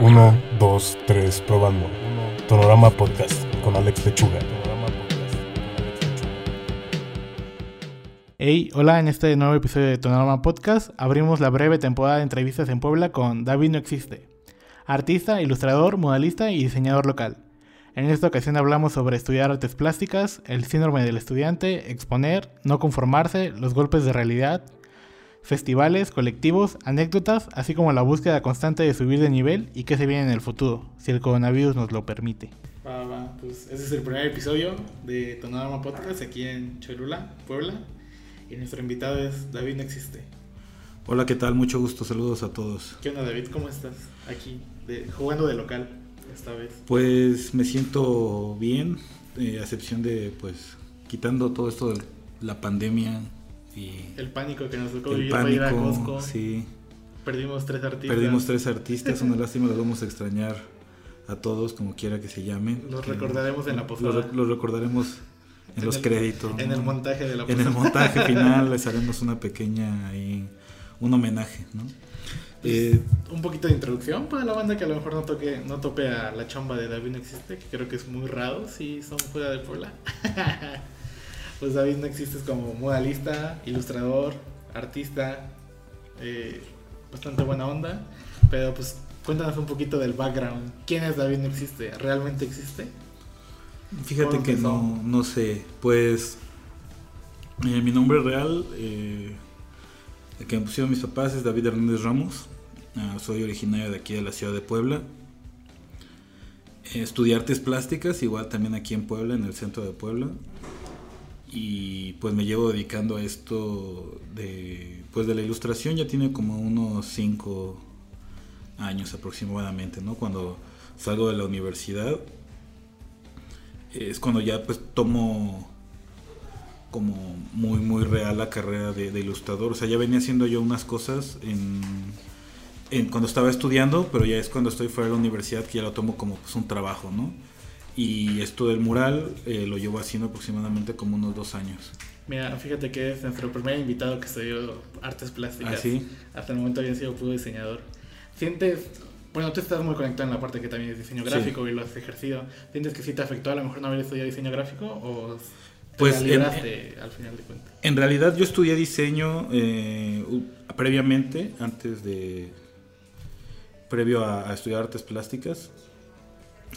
1, 2, 3, probando. Tonorama Podcast con Alex Lechuga. Hey, hola, en este nuevo episodio de Tonorama Podcast abrimos la breve temporada de entrevistas en Puebla con David No Existe, artista, ilustrador, modalista y diseñador local. En esta ocasión hablamos sobre estudiar artes plásticas, el síndrome del estudiante, exponer, no conformarse, los golpes de realidad, festivales, colectivos, anécdotas, así como la búsqueda constante de subir de nivel y qué se viene en el futuro, si el coronavirus nos lo permite. Va, va, pues ese es el primer episodio de Tonorama Podcast aquí en Cholula, Puebla. Y nuestro invitado es David No Existe. Hola, ¿qué tal? Mucho gusto, saludos a todos. ¿Qué onda, David? ¿Cómo estás? Aquí, jugando de local esta vez. Pues me siento bien, eh, a excepción de, pues, quitando todo esto de la pandemia, el pánico que nos tocó vivir para ir a Costco. Sí. Perdimos tres artistas. Perdimos tres artistas, una lástima, los vamos a extrañar a todos, como quiera que se llamen. Los recordaremos en la posada. Los, recordaremos en, los créditos. En el montaje de la posada. En el montaje final les haremos una pequeña ahí, un homenaje, ¿no? Pues, eh, un poquito de introducción para la banda que a lo mejor no toque no tope a la chamba de David no existe, que creo que es muy raro si son fuera de Puebla. pues David no existes como modalista, ilustrador, artista, eh, bastante buena onda, pero pues cuéntanos un poquito del background. ¿Quién es David no existe? ¿Realmente existe? Fíjate que no, no sé, pues eh, mi nombre real, eh, el que me pusieron mis papás es David Hernández Ramos, ah, soy originario de aquí de la ciudad de Puebla. estudié artes plásticas, igual también aquí en Puebla, en el centro de Puebla y pues me llevo dedicando a esto de pues de la ilustración. Ya tiene como unos 5 años aproximadamente no cuando salgo de la universidad es cuando ya pues tomo como muy muy real la carrera de, ilustrador. O sea ya venía haciendo yo unas cosas en, en, cuando estaba estudiando pero ya es cuando estoy fuera de la universidad que ya lo tomo como pues un trabajo no y esto del mural eh, lo llevo haciendo aproximadamente como unos dos años. Mira, fíjate que es nuestro primer invitado que estudió artes plásticas. ¿Ah, sí? Hasta el momento había sido puro diseñador. ¿Sientes, bueno, tú estás muy conectado en la parte que también es diseño gráfico y lo has ejercido. ¿Sientes que sí te afectó a lo mejor no haber estudiado diseño gráfico o pues en, al final de cuentas? En realidad yo estudié diseño eh, previamente, antes de... previo a estudiar artes plásticas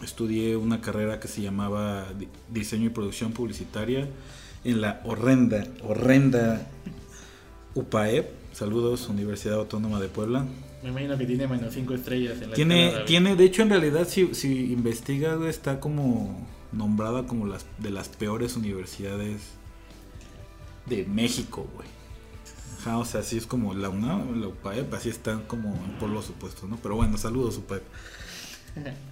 estudié una carrera que se llamaba diseño y producción publicitaria en la horrenda, horrenda UPAEP. Saludos, Universidad Autónoma de Puebla. Me imagino que tiene menos 5 estrellas en la Tiene, tiene de hecho, en realidad, si, si investigas, está como nombrada como las de las peores universidades de México, güey. o sea, así es como la UNAM, la UPAEP, así están como en polos opuestos, ¿no? Pero bueno, saludos, UPAEP.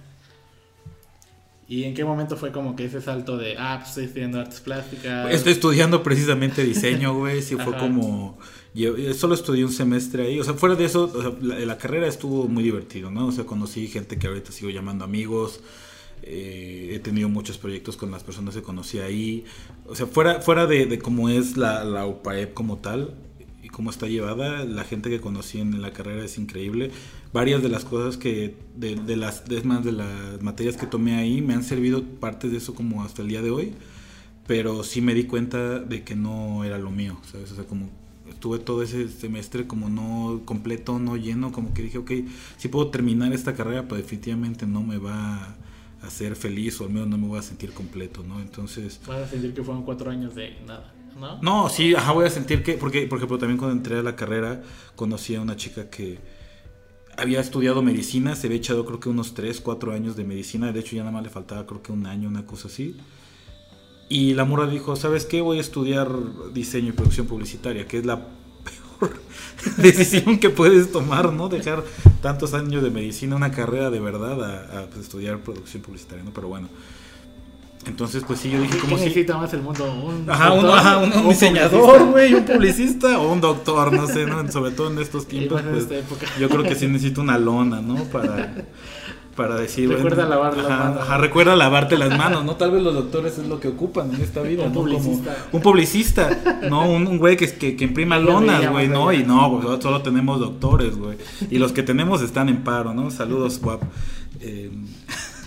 ¿Y en qué momento fue como que ese salto de, ah, pues estoy estudiando artes plásticas? Estoy estudiando precisamente diseño, güey. Sí, fue como. Yo solo estudié un semestre ahí. O sea, fuera de eso, la, carrera estuvo muy divertido, ¿no? O sea, conocí gente que ahorita sigo llamando amigos. Eh, he tenido muchos proyectos con las personas que conocí ahí. O sea, fuera, fuera de, de cómo es la, la UPAEP como tal, cómo está llevada. La gente que conocí en la carrera es increíble. Varias de las cosas que, de, de las, de, más de las materias que tomé ahí, me han servido partes de eso como hasta el día de hoy. Pero sí me di cuenta de que no era lo mío, ¿sabes? O sea, como estuve todo ese semestre como no completo, no lleno, como que dije, ok, si puedo terminar esta carrera, pero definitivamente no me va a hacer feliz o al menos no me voy a sentir completo, ¿no? Entonces... Vas a sentir que fueron cuatro años de nada. ¿No? sí, ajá, voy a sentir que, porque, por ejemplo, también cuando entré a la carrera conocí a una chica que había estudiado medicina, se había echado creo que unos 3, 4 años de medicina, de hecho ya nada más le faltaba creo que un año, una cosa así. Y la mora dijo, ¿sabes qué? Voy a estudiar diseño y producción publicitaria, que es la peor decisión que puedes tomar, ¿no? Dejar tantos años de medicina, una carrera de verdad, a, pues, estudiar producción publicitaria, ¿no? Pero bueno. Entonces, pues sí, yo dije, ¿cómo necesita más el mundo? ¿Un, ajá, un, diseñador, güey, un publicista o un doctor, no sé, ¿no? Sobre todo en estos tiempos, pues, yo creo que sí necesito una lona, ¿no? Para, para decir... Recuerda bueno, lavar las ajá, manos. ajá, recuerda lavarte las manos, ¿no? Tal vez los doctores es lo que ocupan en esta vida, Un ¿no? Como publicista. un publicista, ¿no? Un, güey que, que, que imprima lonas, güey, ¿no? Y no, güey, solo tenemos doctores, güey. Y los que tenemos están en paro, ¿no? Saludos, guap. Eh,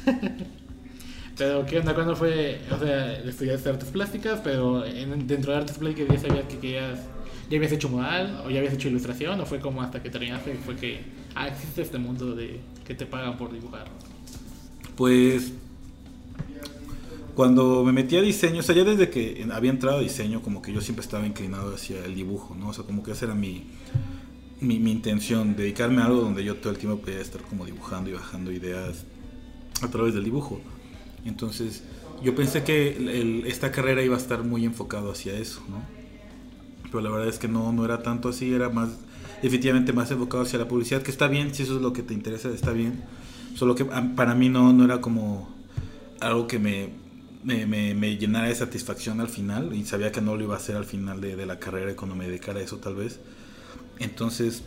Pero, ¿qué onda? ¿Cuándo fue? O sea, estudiaste artes plásticas, pero en- dentro de artes plásticas ya sabías que querías. ¿Ya habías hecho modal? ¿O ya habías hecho ilustración? ¿O fue como hasta que terminaste y fue que. Ah, existe este mundo de que te pagan por dibujar? Pues cuando me metí a diseño, o sea, ya desde que había entrado a diseño, como que yo siempre estaba inclinado hacia el dibujo, ¿no? O sea, como que esa era mi, mi intención, dedicarme a algo donde yo todo el tiempo podía estar como dibujando y bajando ideas a través del dibujo. Entonces, yo pensé que el- esta carrera iba a estar muy enfocado hacia eso, ¿no? Pero la verdad es que no, no era tanto así, era más, efectivamente más enfocado hacia la publicidad, que está bien, si eso es lo que te interesa, está bien. Solo que para mí no, no era como algo que me, me, me- me llenara de satisfacción al final, y sabía que no lo iba a hacer al final de, de la carrera y cuando me dedicara a eso tal vez. Entonces,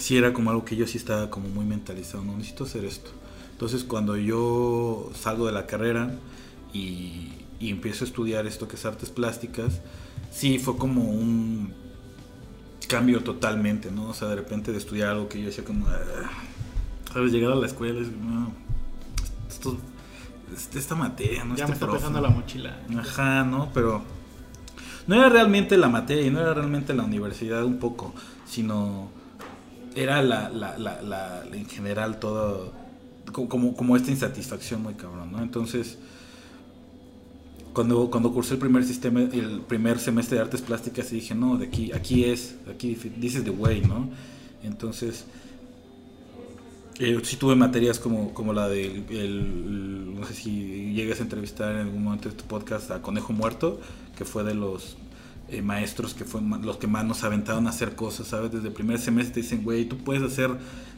sí era como algo que yo sí estaba como muy mentalizado, no necesito hacer esto. Entonces cuando yo salgo de la carrera y, y empiezo a estudiar esto que es artes plásticas, sí fue como un cambio totalmente, ¿no? O sea, de repente de estudiar algo que yo decía como, "Ah", ¿sabes? Llegar a la escuela es, no, esto, este- esta materia, ¿no? ya Este me está profe". pesando la mochila. Ajá, ¿no? Pero no era realmente la materia y no era realmente la universidad un poco, sino era la, la, la, la- en general todo, como, esta insatisfacción muy cabrón, ¿no? Entonces, cuando, cuando cursé el primer sistema, el primer semestre de artes plásticas, dije, no, de aquí, aquí es, aquí, is the way, ¿no? Entonces, eh, sí tuve materias como, como la del, el- no sé si llegas a entrevistar en algún momento de tu podcast a Conejo Muerto, que fue de los eh, maestros que fue ma- los que más nos aventaron a hacer cosas, ¿sabes? Desde el primer semestre te dicen, güey, tú puedes hacer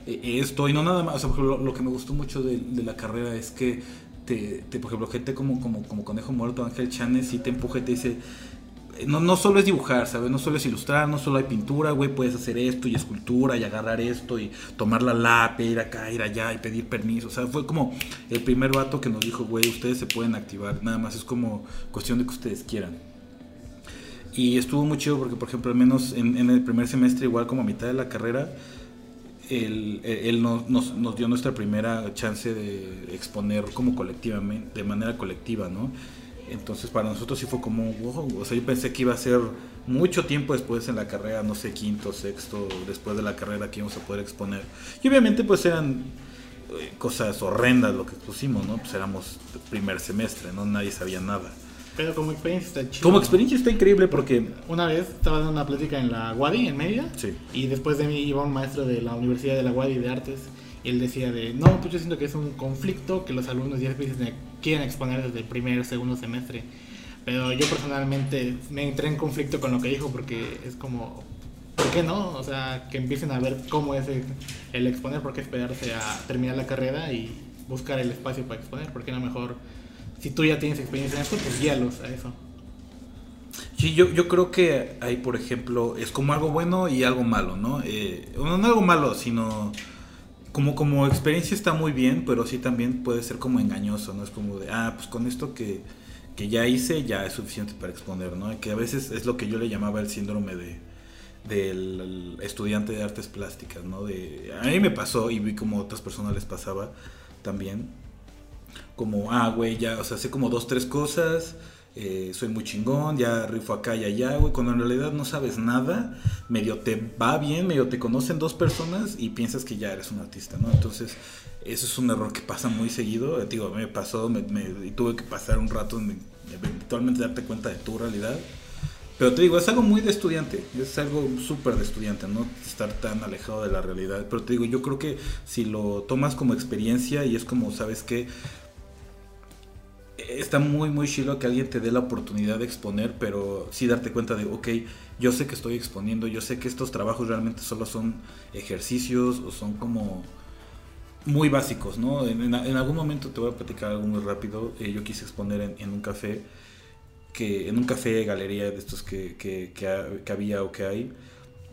esto y no nada más, o sea, por ejemplo, lo, lo que me gustó mucho de, de la carrera es que, te, te- por ejemplo, gente como, como, como Conejo Muerto, Ángel Chanes, sí te empuja y te dice, eh, no, no solo es dibujar, ¿sabes? No solo es ilustrar, no solo hay pintura, güey, puedes hacer esto y escultura y agarrar esto y tomar la lápiz, ir acá, ir allá y pedir permiso. O sea, fue como el primer vato que nos dijo, güey, ustedes se pueden activar, nada más es como cuestión de que ustedes quieran. Y estuvo muy chido porque, por ejemplo, al menos en, en el primer semestre, igual como a mitad de la carrera, él, él nos, nos, dio nuestra primera chance de exponer como colectivamente, de manera colectiva, ¿no? Entonces para nosotros sí fue como, wow, o sea, yo pensé que iba a ser mucho tiempo después en la carrera, no sé, quinto, sexto, después de la carrera que íbamos a poder exponer. Y obviamente pues eran eh, cosas horrendas lo que pusimos, ¿no? Pues éramos primer semestre, ¿no? Nadie sabía nada. Pero como experiencia está chido. Como experiencia está increíble porque... Una vez estaba dando una plática en la Wadi, en media, Sí. y después de mí iba un maestro de la Universidad de la Wadi de Artes, y él decía de, no, pues yo siento que es un conflicto que los alumnos ya quieren exponer desde el primer, segundo semestre. Pero yo personalmente me entré en conflicto con lo que dijo porque es como, ¿por qué no? O sea, que empiecen a ver cómo es el, el exponer, por qué esperarse a terminar la carrera y buscar el espacio para exponer, porque no mejor, si tú ya tienes experiencia en esto, pues guíalos a eso. Sí, yo, yo creo que hay, por ejemplo, es como algo bueno y algo malo, ¿no? Eh, no, no algo malo, sino como, como experiencia está muy bien, pero sí también puede ser como engañoso, ¿no? Es como de, ah, pues con esto que, que ya hice ya es suficiente para exponer, ¿no? Que a veces es lo que yo le llamaba el síndrome de del estudiante de artes plásticas, ¿no? De, a mí me pasó y vi como a otras personas les pasaba también. Como, ah, güey, ya, o sea, sé como dos, tres cosas, eh, soy muy chingón, ya rifo acá y allá, güey, cuando en realidad no sabes nada, medio te va bien, medio te conocen dos personas y piensas que ya eres un artista, ¿no? Entonces, eso es un error que pasa muy seguido, eh, digo, me pasó me- me- y tuve que pasar un rato en eventualmente darte cuenta de tu realidad. Pero te digo, es algo muy de estudiante, es algo súper de estudiante, no estar tan alejado de la realidad. Pero te digo, yo creo que si lo tomas como experiencia y es como, ¿sabes qué? Está muy, muy chido que alguien te dé la oportunidad de exponer, pero sí darte cuenta de, ok, yo sé que estoy exponiendo, yo sé que estos trabajos realmente solo son ejercicios o son como muy básicos, ¿no? En, algún momento te voy a platicar algo muy rápido. Eh, yo quise exponer en, un café, que en un café galería de estos que, que, que ha- que había o que hay.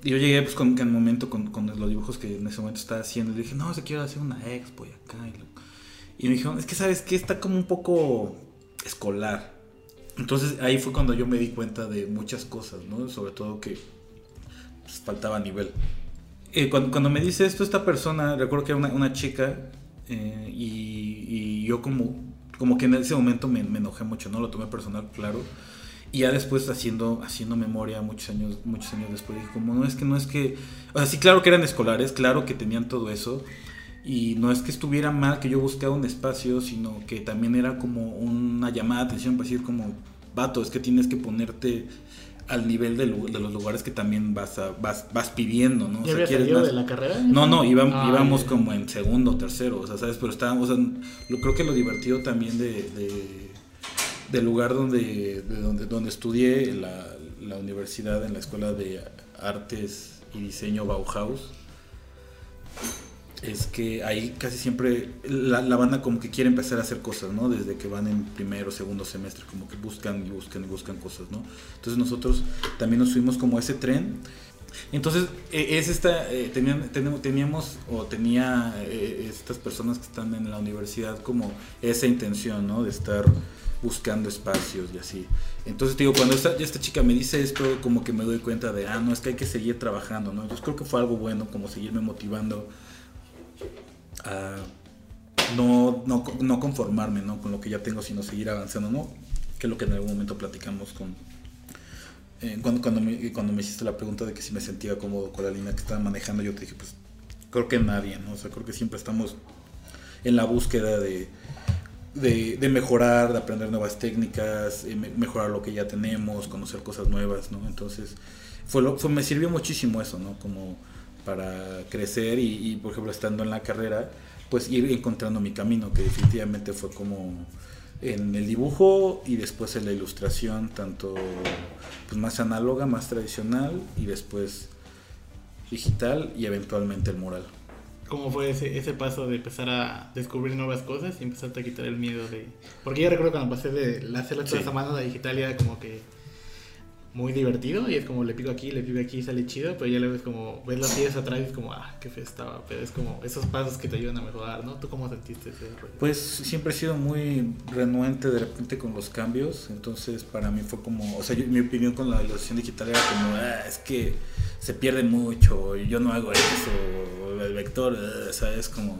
y yo llegué pues con en el momento con, con los dibujos que en ese momento estaba haciendo y dije, no, se quiero hacer una expo y acá. Y, lo- y me dijeron, es que sabes que está como un poco escolar. Entonces ahí fue cuando yo me di cuenta de muchas cosas, ¿no? Sobre todo que pues, faltaba nivel. Eh, cuando, cuando me dice esto esta persona, recuerdo que era una, una chica eh, y, y yo como, como que en ese momento me, me enojé mucho, ¿no? Lo tomé personal, claro. Y ya después haciendo, haciendo memoria muchos años, muchos años después, dije como no es que no es que. O sea, sí, claro que eran escolares, claro que tenían todo eso. Y no es que estuviera mal que yo buscara un espacio, sino que también era como una llamada de atención para decir como, vato, es que tienes que ponerte al nivel de, los lugares que también vas a, vas, vas pidiendo, ¿no? O ¿Ya sea, quieres salido más- de la carrera? no, no, íbamos, Ah, íbamos como en segundo, tercero, o sea, ¿sabes? Pero estábamos, o sea, lo, creo que lo divertido también de, de- del lugar donde, de donde, donde estudié, la, la universidad, en la Escuela de Artes y Diseño Bauhaus, es que ahí casi siempre la, banda como que quiere empezar a hacer cosas, ¿no? Desde que van en primero, segundo semestre, como que buscan y buscan y buscan cosas, ¿no? Entonces nosotros también nos subimos como ese tren. Entonces, eh, es esta, eh, tenían- tenemos, teníamos o tenía eh, estas personas que están en la universidad como esa intención, ¿no? De estar buscando espacios y así. Entonces, digo, cuando esta, esta chica me dice esto, como que me doy cuenta de, ah, no, es que hay que seguir trabajando, ¿no? Entonces creo que fue algo bueno, como seguirme motivando a no, no, no conformarme ¿no? con lo que ya tengo, sino seguir avanzando, ¿no? Que es lo que en algún momento platicamos con... eh, cuando, cuando, me, cuando me hiciste la pregunta de que si me sentía cómodo con la línea que estaba manejando, yo te dije, pues creo que nadie, ¿no? O sea, creo que siempre estamos en la búsqueda de, de, de mejorar, de aprender nuevas técnicas, eh, me- mejorar lo que ya tenemos, conocer cosas nuevas, ¿no? Entonces, fue lo, fue, me sirvió muchísimo eso, ¿no? Como para crecer y, y, por ejemplo, estando en la carrera, pues ir encontrando mi camino, que definitivamente fue como en el dibujo y después en la ilustración, tanto pues más análoga, más tradicional y después digital y eventualmente el mural. ¿Cómo fue ese, ese paso de empezar a descubrir nuevas cosas y empezarte a quitar el miedo de...? Porque yo recuerdo cuando pasé de hacer las Sí. cosas a mano a digital ya como que muy divertido y es como le pico aquí, le pico aquí y sale chido, pero ya luego es como ves las piezas atrás y es como, ah, qué feo estaba, pero es como esos pasos que te ayudan a mejorar, ¿no? ¿Tú cómo sentiste ese rollo? Pues siempre he sido muy renuente de repente con los cambios, entonces para mí fue como, o sea, yo- mi opinión con la ilustración digital era como, "Ah, es que se pierde mucho, yo no hago eso, el vector, ah", ¿sabes? Como,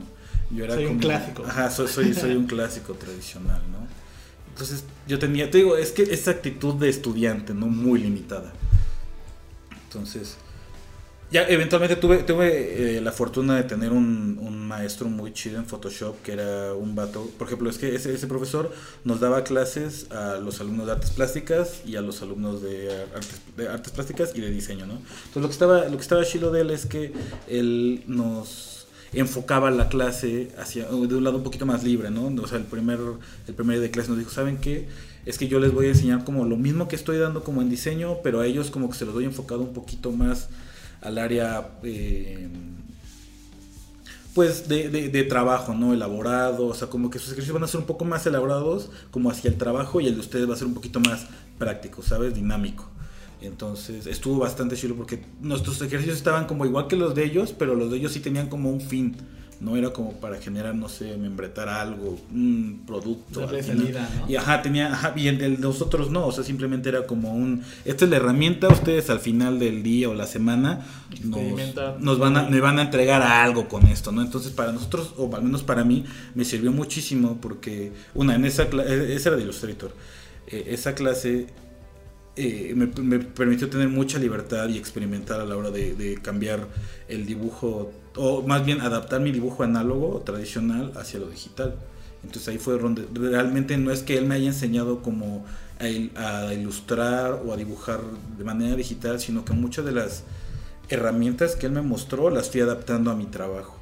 yo era Soy un como- clásico. Ajá, soy, soy, soy un clásico tradicional, ¿no? Entonces yo tenía, te digo, es que esa actitud de estudiante, ¿no? Muy limitada. Entonces, ya eventualmente tuve, tuve eh, la fortuna de tener un, un maestro muy chido en Photoshop, que era un vato. Por ejemplo, es que ese, ese profesor nos daba clases a los alumnos de artes plásticas y a los alumnos de artes, de artes plásticas y de diseño, ¿no? Entonces lo que estaba, lo que estaba chido de él es que él nos enfocaba la clase hacia de un lado un poquito más libre, ¿no? O sea, el primer, el primer día de clase nos dijo, ¿saben qué? Es que yo les voy a enseñar como lo mismo que estoy dando como en diseño, pero a ellos como que se los doy enfocado un poquito más al área eh, pues de, de, de trabajo, ¿no? Elaborado, o sea, como que sus ejercicios van a ser un poco más elaborados como hacia el trabajo y el de ustedes va a ser un poquito más práctico, ¿sabes? Dinámico. Entonces estuvo bastante chulo porque nuestros ejercicios estaban como igual que los de ellos, pero los de ellos sí tenían como un fin. No era como para generar, no sé, membretar algo, un producto. Salida, ¿no? Y ajá, tenía, ajá, y el de nosotros no, o sea, simplemente era como un, esta es la herramienta, ustedes al final del día o la semana nos, nos van a, me van a entregar algo con esto, ¿no? Entonces para nosotros, o al menos para mí, me sirvió muchísimo porque, una, en esa clase, esa era de Illustrator, eh, esa clase eh, me, permitió tener mucha libertad y experimentar a la hora de, cambiar el dibujo, o más bien adaptar mi dibujo análogo tradicional hacia lo digital. Entonces ahí fue donde realmente no es que él me haya enseñado como a, a ilustrar o a dibujar de manera digital, sino que muchas de las herramientas que él me mostró las fui adaptando a mi trabajo.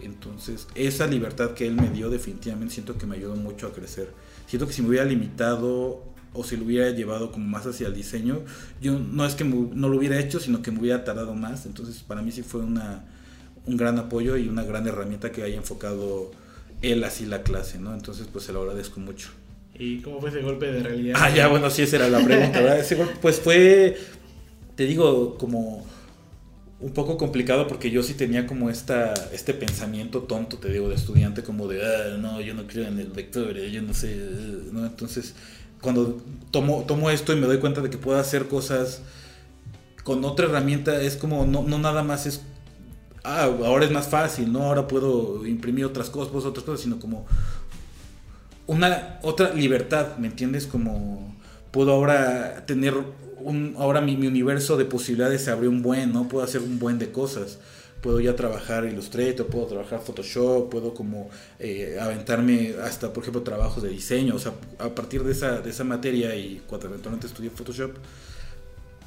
Entonces esa libertad que él me dio definitivamente siento que me ayudó mucho a crecer. Siento que si me hubiera limitado o si lo hubiera llevado como más hacia el diseño, yo no es que me- no lo hubiera hecho, sino que me hubiera tardado más. Entonces para mí sí fue una, un gran apoyo y una gran herramienta que haya enfocado él así la clase, ¿no? Entonces pues se lo agradezco mucho. ¿Y cómo fue ese golpe de realidad? Ah, ya, bueno, sí, esa era la pregunta, ¿verdad? Ese golpe, pues fue, te digo, como un poco complicado porque yo sí tenía como esta, este pensamiento tonto, te digo, de estudiante, como de, ah, no, yo no creo en el vector, yo no sé, ¿no? Entonces, cuando tomo, tomo esto y me doy cuenta de que puedo hacer cosas con otra herramienta, es como, no, no nada más es, ah, ahora es más fácil, ¿no? Ahora puedo imprimir otras cosas, otras cosas, sino como una otra libertad, ¿me entiendes? Como puedo ahora tener ahora mi, universo de posibilidades se abrió un buen, ¿no? Puedo hacer un buen de cosas. Puedo ya trabajar Illustrator, puedo trabajar Photoshop, puedo como eh, aventarme hasta, por ejemplo, trabajos de diseño. O sea, a partir de esa, de esa materia y cuando eventualmente estudié Photoshop,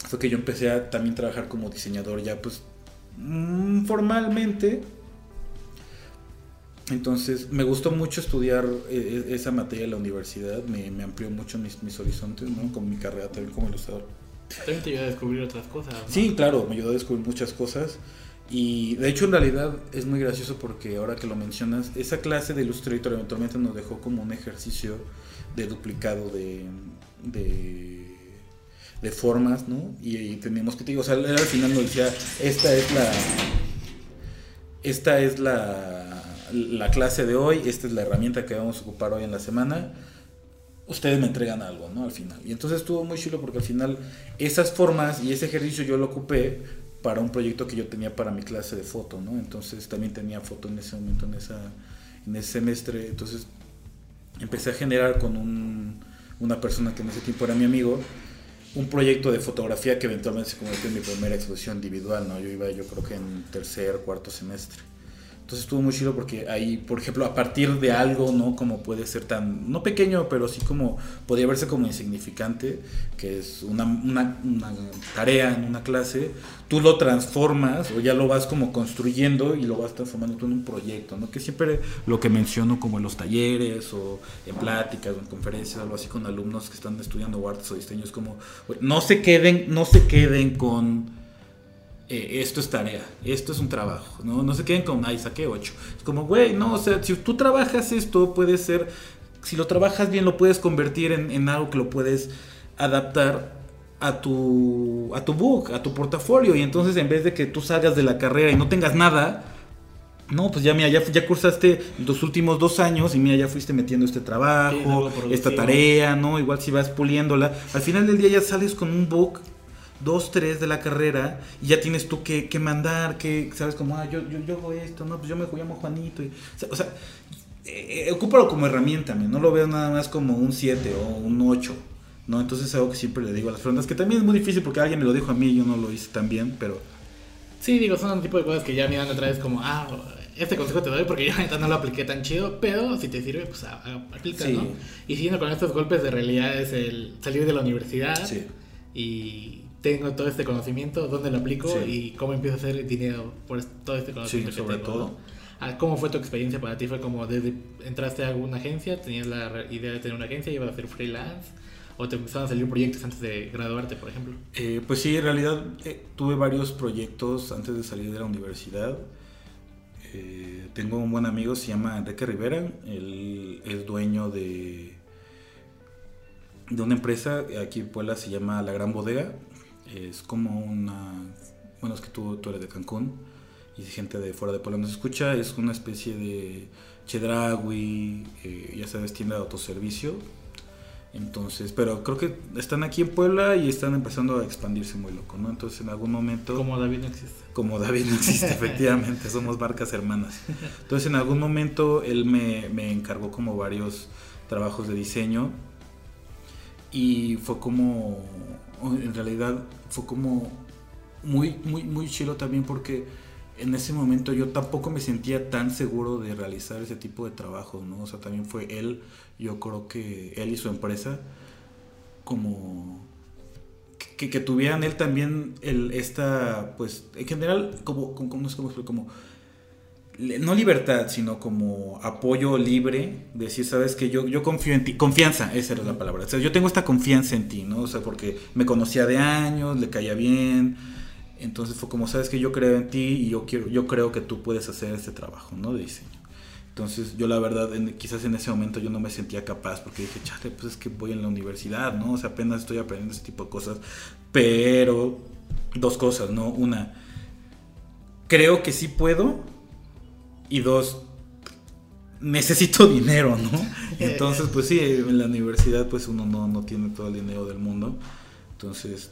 fue que yo empecé a también trabajar como diseñador ya pues mm, formalmente. Entonces me gustó mucho estudiar eh, esa materia en la universidad, me, me amplió mucho mis, mis horizontes, ¿no? Con mi carrera también como ilustrador. También te ayudó a descubrir otras cosas. Sí, claro, me ayudó a descubrir muchas cosas. Y de hecho en realidad es muy gracioso porque ahora que lo mencionas, esa clase de Illustrator eventualmente nos dejó como un ejercicio de duplicado de, de, formas, ¿no? Y, teníamos que, o sea, al final nos decía, esta es la... Esta es la, la clase de hoy, esta es la herramienta que vamos a ocupar hoy en la semana ustedes me entregan algo, ¿no? Al final. Y entonces estuvo muy chulo porque al final esas formas y ese ejercicio yo lo ocupé para un proyecto que yo tenía para mi clase de foto, ¿no? Entonces también tenía foto en ese momento, en, esa, en ese semestre. Entonces empecé a generar con un, una persona que en ese tiempo era mi amigo, un proyecto de fotografía que eventualmente se convirtió en mi primera exposición individual, ¿no? Yo iba yo creo que en tercer, cuarto semestre. Entonces estuvo muy chido porque ahí, por ejemplo, a partir de algo, ¿no? Como puede ser tan, no pequeño, pero sí como, podría verse como insignificante, que es una, una, una, tarea en una clase, tú lo transformas o ya lo vas como construyendo y lo vas transformando tú en un proyecto, ¿no? Que siempre lo que menciono como en los talleres o en pláticas o en conferencias, algo así con alumnos que están estudiando artes o diseños, como, no se queden, no se queden con eh, esto es tarea, esto es un trabajo, ¿no? No se queden con, ay, saqué 8. Es como, güey, no, o sea, si tú trabajas esto, puede ser, si lo trabajas bien, lo puedes convertir en, algo que lo puedes adaptar a tu, a tu book, a tu portafolio. Y entonces, en vez de que tú salgas de la carrera y no tengas nada, no, pues ya mira, ya, ya cursaste los últimos dos años y mira, ya fuiste metiendo este trabajo, esta tarea, ¿no? Igual si vas puliéndola. Al final del día ya sales con un book dos, tres de la carrera y ya tienes tú que, que mandar, que sabes como, ah, yo, yo, yo hago esto, no, pues yo me llamo Juanito. Y, o sea, eh, eh, ocúpalo como herramienta, no lo veo nada más como un 7 o un 8. ¿no? Entonces es algo que siempre le digo a las personas, que también es muy difícil porque alguien me lo dijo a mí y yo no lo hice tan bien, pero... Sí, digo, son un tipo de cosas que ya miran otra vez como, ah, este consejo te doy porque yo ahorita no lo apliqué tan chido, pero si te sirve, pues aplica, ¿no? Y siguiendo con estos golpes de realidad es el salir de la universidad sí. y tengo todo este conocimiento, dónde lo aplico y cómo empiezo a hacer dinero por todo este conocimiento. Sí, sobre todo. Ah, ¿Cómo fue tu experiencia para ti? ¿Fue como desde entraste a alguna agencia, tenías la idea de tener una agencia, ibas a hacer freelance? ¿O te empezaron a salir proyectos antes de graduarte, por ejemplo? Eh, pues sí, en realidad eh, tuve varios proyectos antes de salir de la universidad. Eh, tengo un buen amigo, se llama Enrique Rivera. Él es dueño de, de una empresa aquí en Puebla, se llama La Gran Bodega es como una... Bueno, es que tú, tú eres de Cancún y gente de fuera de Puebla nos escucha, es una especie de Chedragui, eh, ya sabes, tienda de autoservicio. Entonces, pero creo que están aquí en Puebla y están empezando a expandirse muy loco, ¿no? Entonces, en algún momento... Como David no existe. Como David no existe, efectivamente, somos barcas hermanas. Entonces, en algún momento él me, me encargó como varios trabajos de diseño y fue como en realidad fue como muy, muy, muy chilo también porque en ese momento yo tampoco me sentía tan seguro de realizar ese tipo de trabajos, ¿no? O sea, también fue él, yo creo que él y su empresa, como que, que tuvieran él también el, esta, pues, en general, como, como, como, como, como no libertad, sino como apoyo libre, decir, sabes que yo, yo confío en ti, confianza, esa era la palabra, o sea, yo tengo esta confianza en ti, ¿no? O sea, porque me conocía de años, le caía bien, entonces fue como, sabes que yo creo en ti y yo, quiero, yo creo que tú puedes hacer este trabajo, ¿no? De diseño. Entonces yo la verdad, quizás en ese momento yo no me sentía capaz porque dije, chale, pues es que voy en la universidad, ¿no? O sea, apenas estoy aprendiendo ese tipo de cosas, pero dos cosas, ¿no? Una, creo que sí puedo. Y dos, necesito dinero, ¿no? Entonces, pues sí, en la universidad pues uno no, no tiene todo el dinero del mundo. Entonces,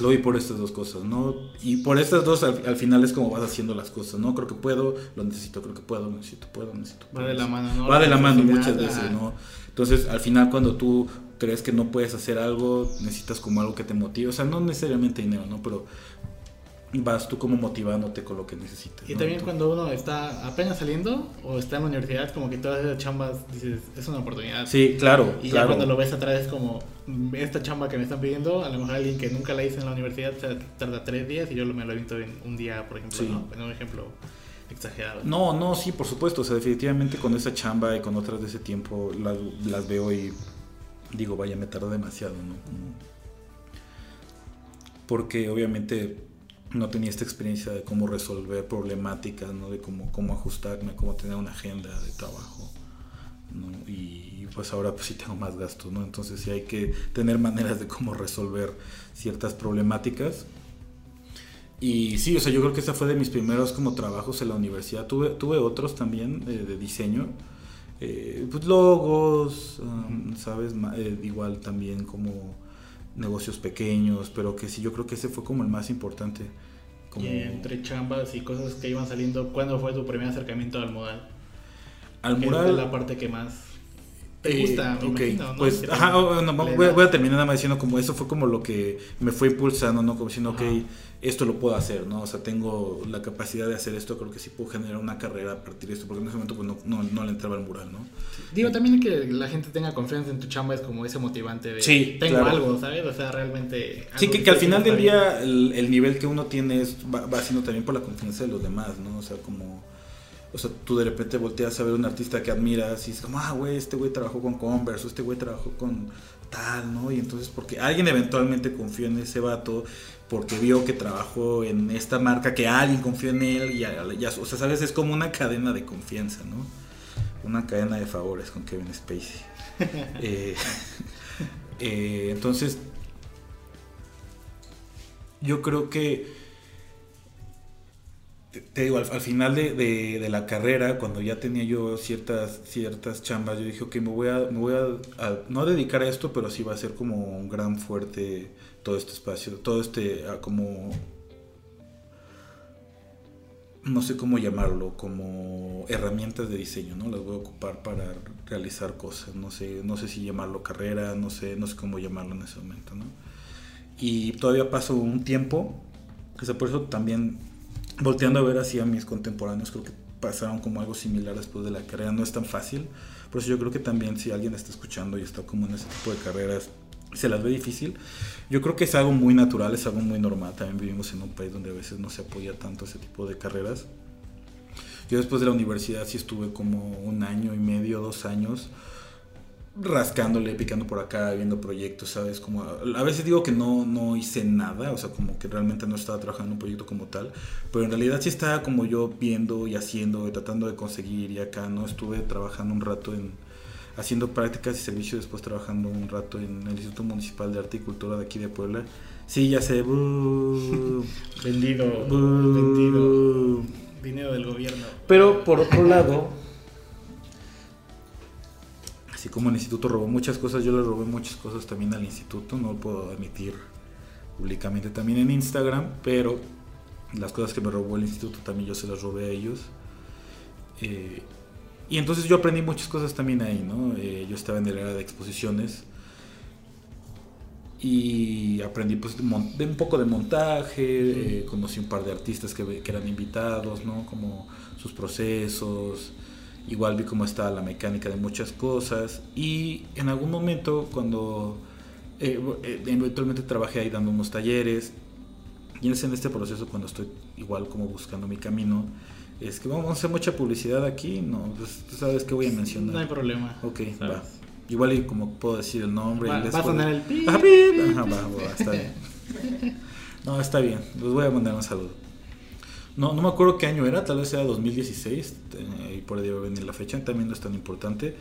lo vi por estas dos cosas, ¿no? Y por estas dos al, final es como vas haciendo las cosas, ¿no? Creo que puedo, lo necesito, creo que puedo, necesito, puedo, necesito. Va de la mano, ¿no? Va de la mano muchas veces, ¿no? Entonces, al final cuando tú crees que no puedes hacer algo, necesitas como algo que te motive, o sea, no necesariamente dinero, ¿no? Pero vas tú como motivándote con lo que necesitas. Y también cuando uno está apenas saliendo o está en la universidad, como que todas esas chambas dices, es una oportunidad. Sí, claro. Y ya cuando lo ves atrás es como, mm, esta chamba que me están pidiendo, a lo mejor alguien que nunca la hizo en la universidad tarda tres días y yo me lo he visto en un día, por ejemplo, ¿no? En un ejemplo exagerado. No, no, sí, por supuesto. O sea, definitivamente con esa chamba y con otras de ese tiempo las, las veo y digo, vaya, me tarda demasiado, ¿no? Porque obviamente no tenía esta experiencia de cómo resolver problemáticas, ¿no? de cómo, cómo ajustarme, cómo tener una agenda de trabajo. Y pues ahora pues sí tengo más gastos, ¿no? Entonces sí hay que tener maneras de cómo resolver ciertas problemáticas. Y sí, o sea, yo creo que esa fue de mis primeros como trabajos en la universidad. Tuve, tuve otros también eh, de diseño, eh, pues logos, um, ¿sabes? Eh, igual también como negocios pequeños, pero que sí, yo creo que ese fue como el más importante. Y entre chambas y cosas que iban saliendo, ¿cuándo fue tu primer acercamiento al mural? Al mural. Es la parte que más te gusta, Pues, ajá, oh, voy, a terminar nada más diciendo como eso fue como lo que me fue impulsando, ¿no? Como diciendo, ok, esto lo puedo hacer, ¿no? O sea, tengo la capacidad de hacer esto, creo que sí puedo generar una carrera a partir de esto, porque en ese momento pues no, no, no le entraba el mural, ¿no? Digo, también que la gente tenga confianza en tu chamba es como ese motivante de, sí, tengo algo, ¿sabes? O sea, realmente... Sí, que, que, al final del día el, el, nivel que uno tiene es, va, va siendo también por la confianza de los demás, ¿no? O sea, como o sea, tú de repente volteas a ver un artista que admiras y es como, ah, güey, este güey trabajó con Converse, o este güey trabajó con tal, ¿no? Y entonces, porque alguien eventualmente confió en ese vato, porque vio que trabajó en esta marca, que alguien confió en él, y ya, o sea, sabes, es como una cadena de confianza, ¿no? Una cadena de favores con Kevin Spacey. Eh, eh, entonces, yo creo que te digo, al, final de, la carrera, cuando ya tenía yo ciertas, ciertas chambas, yo dije, ok, me voy, a, me voy a, no dedicar a esto, pero sí va a ser como un gran fuerte todo este espacio, todo este, como, no sé cómo llamarlo, como herramientas de diseño, ¿no? Las voy a ocupar para realizar cosas, no sé, no sé si llamarlo carrera, no sé, no sé cómo llamarlo en ese momento, ¿no? Y todavía pasó un tiempo, que por eso también volteando a ver así a mis contemporáneos, creo que pasaron como algo similar después de la carrera. No es tan fácil. Por eso yo creo que también si alguien está escuchando y está como en ese tipo de carreras, se las ve difícil. Yo creo que es algo muy natural, es algo muy normal. También vivimos en un país donde a veces no se apoya tanto ese tipo de carreras. Yo después de la universidad sí estuve como un año y medio, dos años rascándole, picando por acá, viendo proyectos, ¿sabes? Como a, veces digo que no, no hice nada, o sea, como que realmente no estaba trabajando en un proyecto como tal, pero en realidad sí estaba como yo viendo y haciendo, y tratando de conseguir, y acá, ¿no? Estuve trabajando un rato en, haciendo prácticas y servicios, después trabajando un rato en el Instituto Municipal de Arte y Cultura de aquí de Puebla. Sí, ya sé, vendido, vendido, dinero del gobierno. Pero por otro lado como el instituto robó muchas cosas, yo le robé muchas cosas también al instituto, no lo puedo admitir públicamente también en Instagram, pero las cosas que me robó el instituto también yo se las robé a ellos. Eh, y entonces yo aprendí muchas cosas también ahí, ¿no? Eh, yo estaba en el área de exposiciones y aprendí pues de, un poco de montaje, eh, conocí un par de artistas que, eran invitados, ¿no? Como sus procesos, Igual vi cómo estaba la mecánica de muchas cosas y en algún momento cuando eh, eh, eventualmente trabajé ahí dando unos talleres y es en este proceso cuando estoy igual como buscando mi camino es que vamos a hacer mucha publicidad aquí, no, pues, tú sabes que voy a mencionar. No hay problema. Ok, va. Igual y como puedo decir el nombre. Va, va a sonar el pi. Ajá, va, va, está bien. No, está bien. Les voy a mandar un saludo. No, no me acuerdo qué año era, tal vez era 2016, eh, y por ahí debe venir la fecha, también no es tan importante.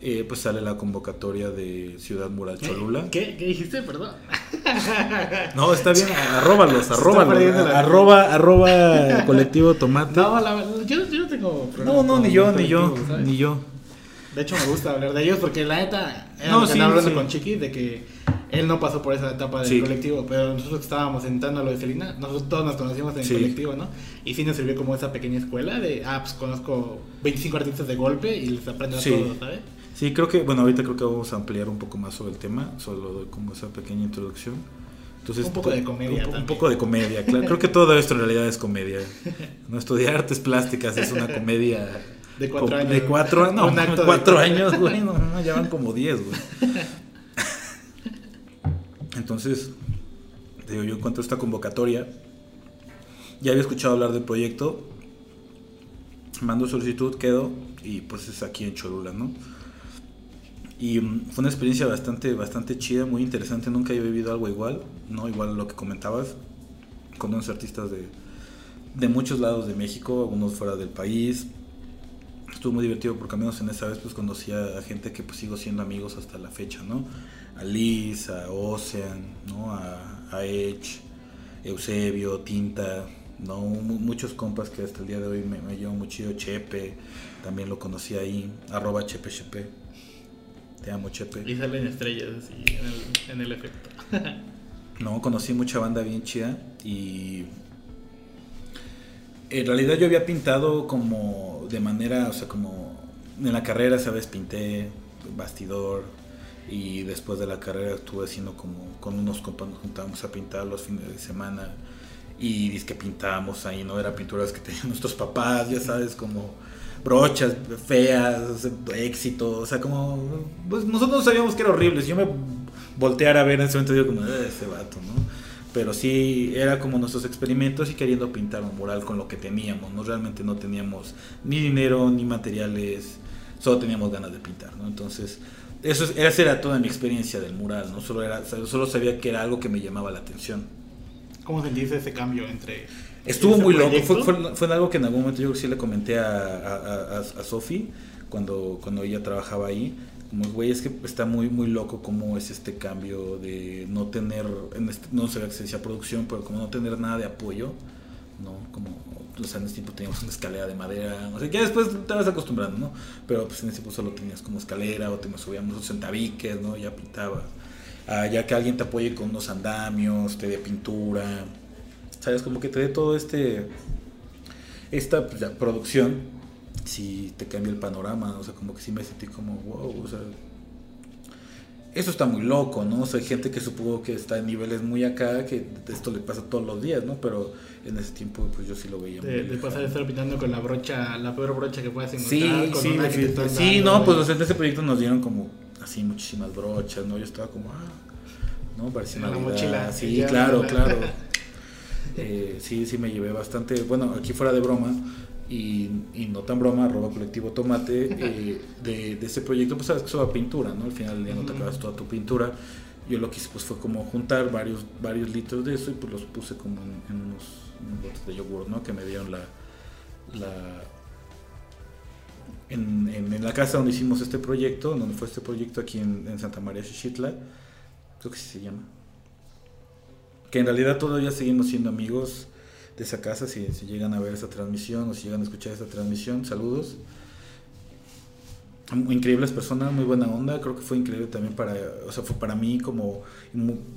Eh, pues sale la convocatoria de Ciudad Mural Cholula. ¿Qué? ¿Qué dijiste? Perdón. No, está bien, arróbalos, arróbalos. Arroba, arroba colectivo tomate. No, la, yo, yo no tengo problema No, no, ni yo, ni yo, ni yo. De hecho, me gusta hablar de ellos porque la neta, era No, lo que sí, andaba hablando sí. con Chiqui de que él no pasó por esa etapa del Sí. colectivo, pero nosotros que estábamos entrando a lo de Celina, nosotros todos nos conocimos en el Sí. colectivo, ¿no? Y sí nos sirvió como esa pequeña escuela de, ah, pues conozco 25 artistas de golpe y les aprendo a Sí. todos, ¿sabes? Sí, creo que, bueno, ahorita creo que vamos a ampliar un poco más sobre el tema, solo doy como esa pequeña introducción. Entonces, Un poco de comedia Un, un poco de comedia, claro. Creo que todo esto en realidad es comedia. No estudiar artes plásticas es una comedia. De cuatro años. De cuatro, no, Un acto de- cuatro años, güey. No, no, ya van como diez, güey. Entonces, digo, yo encuentro esta convocatoria. Ya había escuchado hablar del proyecto. Mando solicitud, quedo. Y pues es aquí en Cholula, ¿no? Y mm, fue una experiencia bastante, bastante chida, muy interesante. Nunca he vivido algo igual, ¿no? Igual a lo que comentabas, con unos artistas de, de muchos lados de México, algunos fuera del país. Estuvo muy divertido porque al menos en esa vez pues conocí a gente que pues sigo siendo amigos hasta la fecha, ¿no? A Liz, a Ocean, ¿no? A, a Edge, Eusebio, Tinta, ¿no? Mu- Muchos compas que hasta el día de hoy me, me llevan muy chido. Chepe, también lo conocí ahí, arroba Chepe Chepe. Te amo, Chepe. Y salen estrellas así en el, en el efecto. No, conocí mucha banda bien chida y en realidad yo había pintado como de manera, o sea, como en la carrera, sabes, pinté bastidor y después de la carrera estuve haciendo como con unos compas nos juntábamos a pintar los fines de semana y dice que pintábamos ahí, no era pinturas que tenían nuestros papás, ya sabes, como brochas feas, éxito, o sea, como pues nosotros sabíamos que era horrible, si yo me volteara a ver en ese momento digo como "Eh, ese vato, ¿no? Pero sí era como nuestros experimentos y queriendo pintar un mural con lo que teníamos, no realmente no teníamos ni dinero ni materiales, solo teníamos ganas de pintar, ¿no? Entonces, eso es- esa era toda mi experiencia del mural, no solo era solo sabía que era algo que me llamaba la atención. ¿Cómo sentiste ese cambio entre... Estuvo muy loco. Fue, fue, fue algo que en algún momento yo sí le comenté a, a, a, a Sofi cuando, cuando ella trabajaba ahí. Como, güey, es que está muy, muy loco cómo es este cambio de no tener, en este- no sé si decía producción, pero como no tener nada de apoyo, ¿no? Como, o sea, en ese tiempo teníamos una escalera de madera, no sé, ya después te vas acostumbrando, ¿no? Pero pues en ese tiempo solo tenías como escalera o te subíamos los centaviques, ¿no? Ya pintabas. Ah, ya que alguien te apoye con unos andamios, te dé pintura, ¿sabes? Como que te dé todo este, esta pues, producción, si te cambia el panorama, o sea, como que sí me sentí como, wow, o sea, eso está muy loco, ¿no? O sea, hay gente que supongo que está en niveles muy acá, que esto le pasa todos los días, ¿no? Pero en ese tiempo, pues yo sí lo veía. De, muy de estar pintando con la brocha, la peor brocha que puedas Sí, encontrar, con sí, una que sí, dando, no, pues en ese proyecto nos dieron como así muchísimas brochas, ¿no? Yo estaba como, ah, ¿no? Parecía Navidad. mochila, Sí, ya, claro, la- claro. Eh, sí, sí me llevé bastante, bueno, aquí fuera de broma y, y no tan broma, arroba colectivo tomate, eh, de, de ese proyecto, pues sabes que eso va pintura, ¿no? Al final del día no te acabas toda tu pintura. Yo lo que hice pues fue como juntar varios, varios litros de eso y pues los puse como en, en unos de yogur, ¿no? Que me dieron la, la en, en, en la casa donde hicimos este proyecto, donde fue este proyecto aquí en, en Santa María Xixitla, creo que sí se llama. Que en realidad todavía seguimos siendo amigos de esa casa, si, si llegan a ver esa transmisión o si llegan a escuchar esta transmisión, saludos. Increíbles personas, muy buena onda, creo que fue increíble también para, o sea, fue para mí como,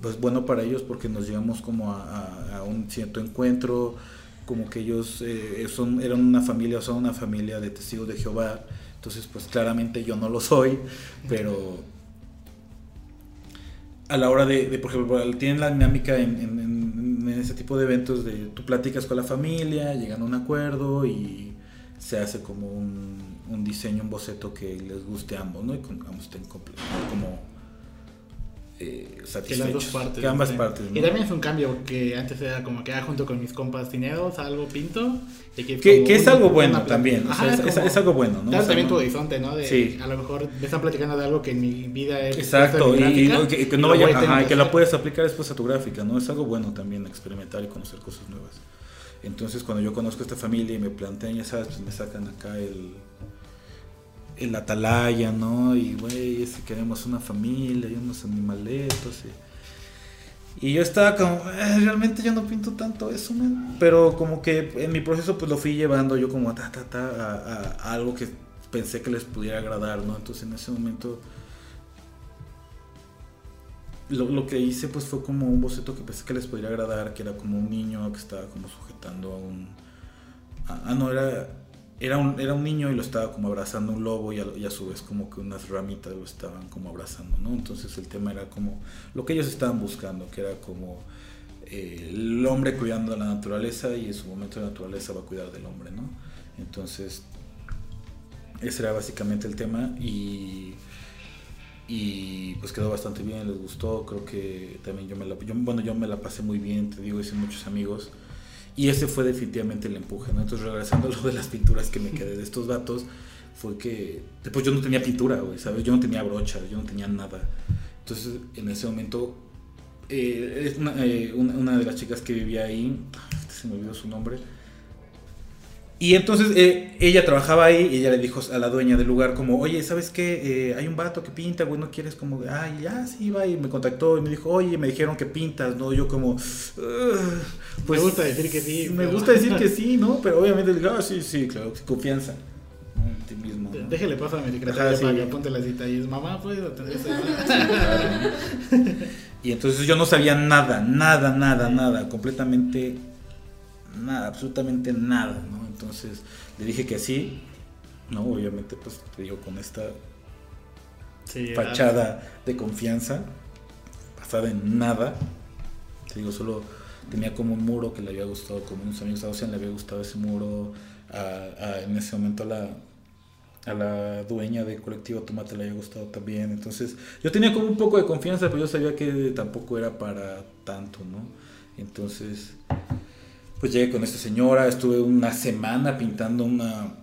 pues bueno para ellos porque nos llevamos como a, a- un cierto encuentro, como que ellos eh, eran una familia, o son una familia de testigos de Jehová, entonces pues claramente yo no lo soy, pero a la hora de, de, por ejemplo, tienen la dinámica en ese tipo de eventos de tú platicas con la familia, llegan a un acuerdo y se hace como un, un diseño, un boceto que les guste a ambos, ¿no? Y con, ambos estén como eh, Que satisfechos. las dos partes. Que ambas ¿no? partes, Y ¿no? también es un cambio porque antes era como que ah, junto con mis compas tineros algo pinto. Y Que, como que es algo bueno también, o sea, Ajá, es, es- como- es algo bueno, ¿no? Dar O sea, también tu horizonte, ¿no? De, Sí. A lo mejor me están platicando de algo que en mi vida es. Exacto, y, y no, que, que no vaya, ajá, y que la puedes puedes aplicar después a tu gráfica, ¿no? Es algo bueno también experimentar y conocer cosas nuevas. Entonces cuando yo conozco a esta familia y me plantean, ya sabes, pues me sacan acá el, el atalaya, ¿no? Y güey, si queremos una familia y unos animaletos. Y, y yo estaba como, "Eh, realmente yo no pinto tanto eso, man". Pero como que en mi proceso pues lo fui llevando yo como ta, ta, ta, a, algo que pensé que les pudiera agradar, ¿no? Entonces en ese momento lo, que hice pues fue como un boceto que pensé que les podría agradar, que era como un niño que estaba como sujetando a un... Ah, no, era, era, un, era un niño y lo estaba como abrazando un lobo y a, a su vez como que unas ramitas lo estaban como abrazando, ¿no? Entonces el tema era como lo que ellos estaban buscando, que era como eh, el hombre cuidando de la naturaleza y en su momento la naturaleza va a cuidar del hombre, ¿no? Entonces ese era básicamente el tema y y pues quedó bastante bien, les gustó, creo que también yo me la, bueno, yo me la pasé muy bien, te digo, hice muchos amigos y ese fue definitivamente el empuje, ¿no? Entonces regresando a lo de las pinturas que me quedé de estos datos, fue que después yo no tenía pintura, ¿sabes? Yo no tenía brocha, yo no tenía nada. Entonces en ese momento, eh, una, eh, una, una de las chicas que vivía ahí, se me olvidó su nombre, y entonces eh, ella trabajaba ahí y ella le dijo a la dueña del lugar como, oye, ¿sabes qué? Eh, hay un vato que pinta, güey, ¿no quieres como, ay, ya, sí, va? Y me contactó y me dijo, oye, me dijeron que pintas, ¿no? Yo como, "Ugh, pues... Me gusta decir que sí, Me pero- gusta decir que sí, ¿no? Pero obviamente le digo, ah, sí, sí, claro, confianza. En ti mismo. ¿no? Déjele paso a mi secretaria sí. para que apunte las citas. Y es, mamá, ¿puedes atender esta llamada?" Y entonces yo no sabía nada, nada, nada, nada, completamente nada, absolutamente nada, ¿no? Entonces le dije que sí, ¿no? Obviamente, pues te digo, con esta Sí, fachada de confianza, basada en nada, te digo, solo tenía como un muro que le había gustado, como unos amigos a Ocean le había gustado ese muro, a- a- en ese momento a la, a la dueña del colectivo Tomate le había gustado también, entonces yo tenía como un poco de confianza, pero yo sabía que tampoco era para tanto, ¿no? Entonces, pues llegué con esta señora, estuve una semana pintando una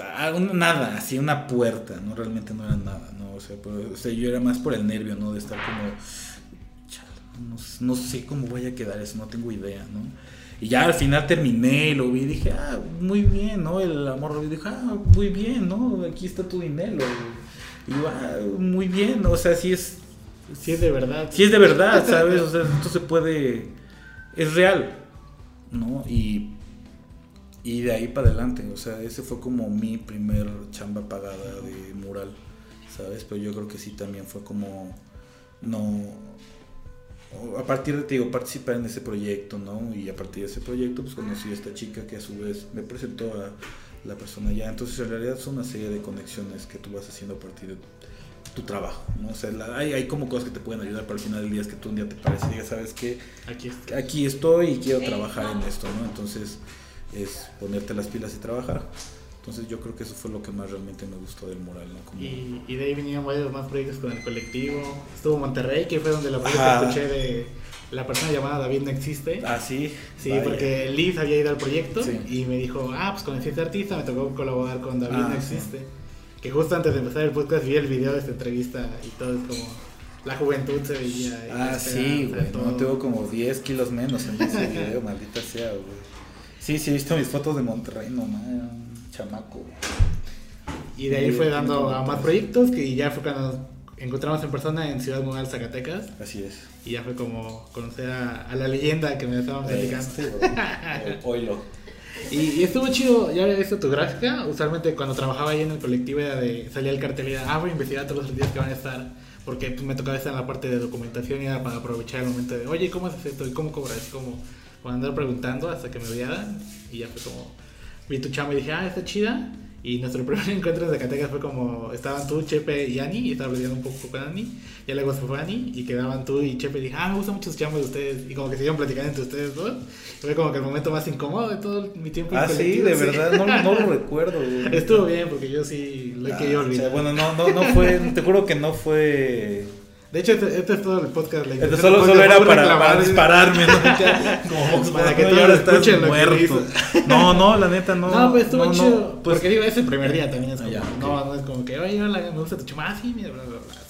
Ah, nada, así una puerta, no realmente no era nada, no, o sea, pero, o sea, yo era más por el nervio, ¿no? De estar como, no, no sé cómo vaya a quedar eso, no tengo idea, ¿no? Y ya al final terminé y lo vi y dije, ah, muy bien, ¿no? El amor dije, ah, muy bien, ¿no? Aquí está tu dinero. Y yo, ah, muy bien, o sea, sí es, Sí, es de verdad. Sí es de verdad, ¿sabes? O sea, esto se puede... Es real, ¿no? Y, y de ahí para adelante, o sea, ese fue como mi primer chamba pagada de mural, ¿sabes? Pero yo creo que sí también fue como... No... A partir de, te digo, participar en ese proyecto, ¿no? Y a partir de ese proyecto, pues conocí a esta chica que a su vez me presentó a la persona ya. Entonces, en realidad son una serie de conexiones que tú vas haciendo a partir de tu trabajo, ¿no? O sea, la- hay, hay como cosas que te pueden ayudar, pero al final del día es que tú un día te pares y digas, ¿sabes qué? Aquí está. Aquí estoy y quiero trabajar en esto, ¿no? Entonces, es ponerte las pilas y trabajar. Entonces, yo creo que eso fue lo que más realmente me gustó del mural, ¿no? Como- Y, y de ahí vinieron varios más proyectos con el colectivo. Estuvo Monterrey, que fue donde la primera que escuché de la persona llamada David no existe. Ah, sí. Sí, vaya. porque Liz había ido al proyecto Sí. y me dijo, ah, pues a este artista, me tocó colaborar con David Ah, no sí. Que justo antes de empezar el podcast vi el video de esta entrevista y todo es como la juventud se veía. Ah, sí, güey. No, tengo como 10 kilos menos en ese video, maldita sea, güey. Sí, sí, he visto mis fotos de Monterrey, no man, chamaco. Y de ahí fue dando a más proyectos que ya fue cuando nos encontramos en persona en Ciudad Mugal, Zacatecas. Así es. Y ya fue como conocer a, a la leyenda que me estaban platicando. Este, bro. O- Oilo. Y, y estuvo chido, ya había visto tu gráfica. Usualmente cuando trabajaba ahí en el colectivo era de salía el cartel y era, ah, voy a investigar todos los artistas que van a estar. Porque pues, me tocaba estar en la parte de documentación y era para aprovechar el momento de, oye, ¿cómo haces esto? ¿Y cómo cobras? Como andar preguntando hasta que me veían. Y ya fue como, vi tu chamba y dije, ah, está chida. Y nuestro primer encuentro en Zacatecas fue como, estaban tú, Chepe y Ani, y estaba platicando un poco con Ani. Y luego se fue Ani, y quedaban tú y Chepe y dije, ah, me gustan mucho chambas de ustedes. Y como que siguieron platicando entre ustedes dos. Fue como que el momento más incómodo de todo mi tiempo. en Ah, sí, de verdad, no, no lo recuerdo, güey. Estuvo bien porque yo sí lo he Ah, querido o sea, olvidar. bueno, no, no, no fue, te juro que no fue. De hecho, este, este es todo el podcast. La intención solo, solo era para, para dispararme, ¿no? Vox Para que todos ahora estás muerto. No, no, la neta no. No, pues estuvo no, no, chido. pues, porque digo, es el primer día también. Es Ah, como, ya, ok. no, no es como que, oye, hola, me gusta tu chamba. Ah, sí, mira, bla, bla, bla.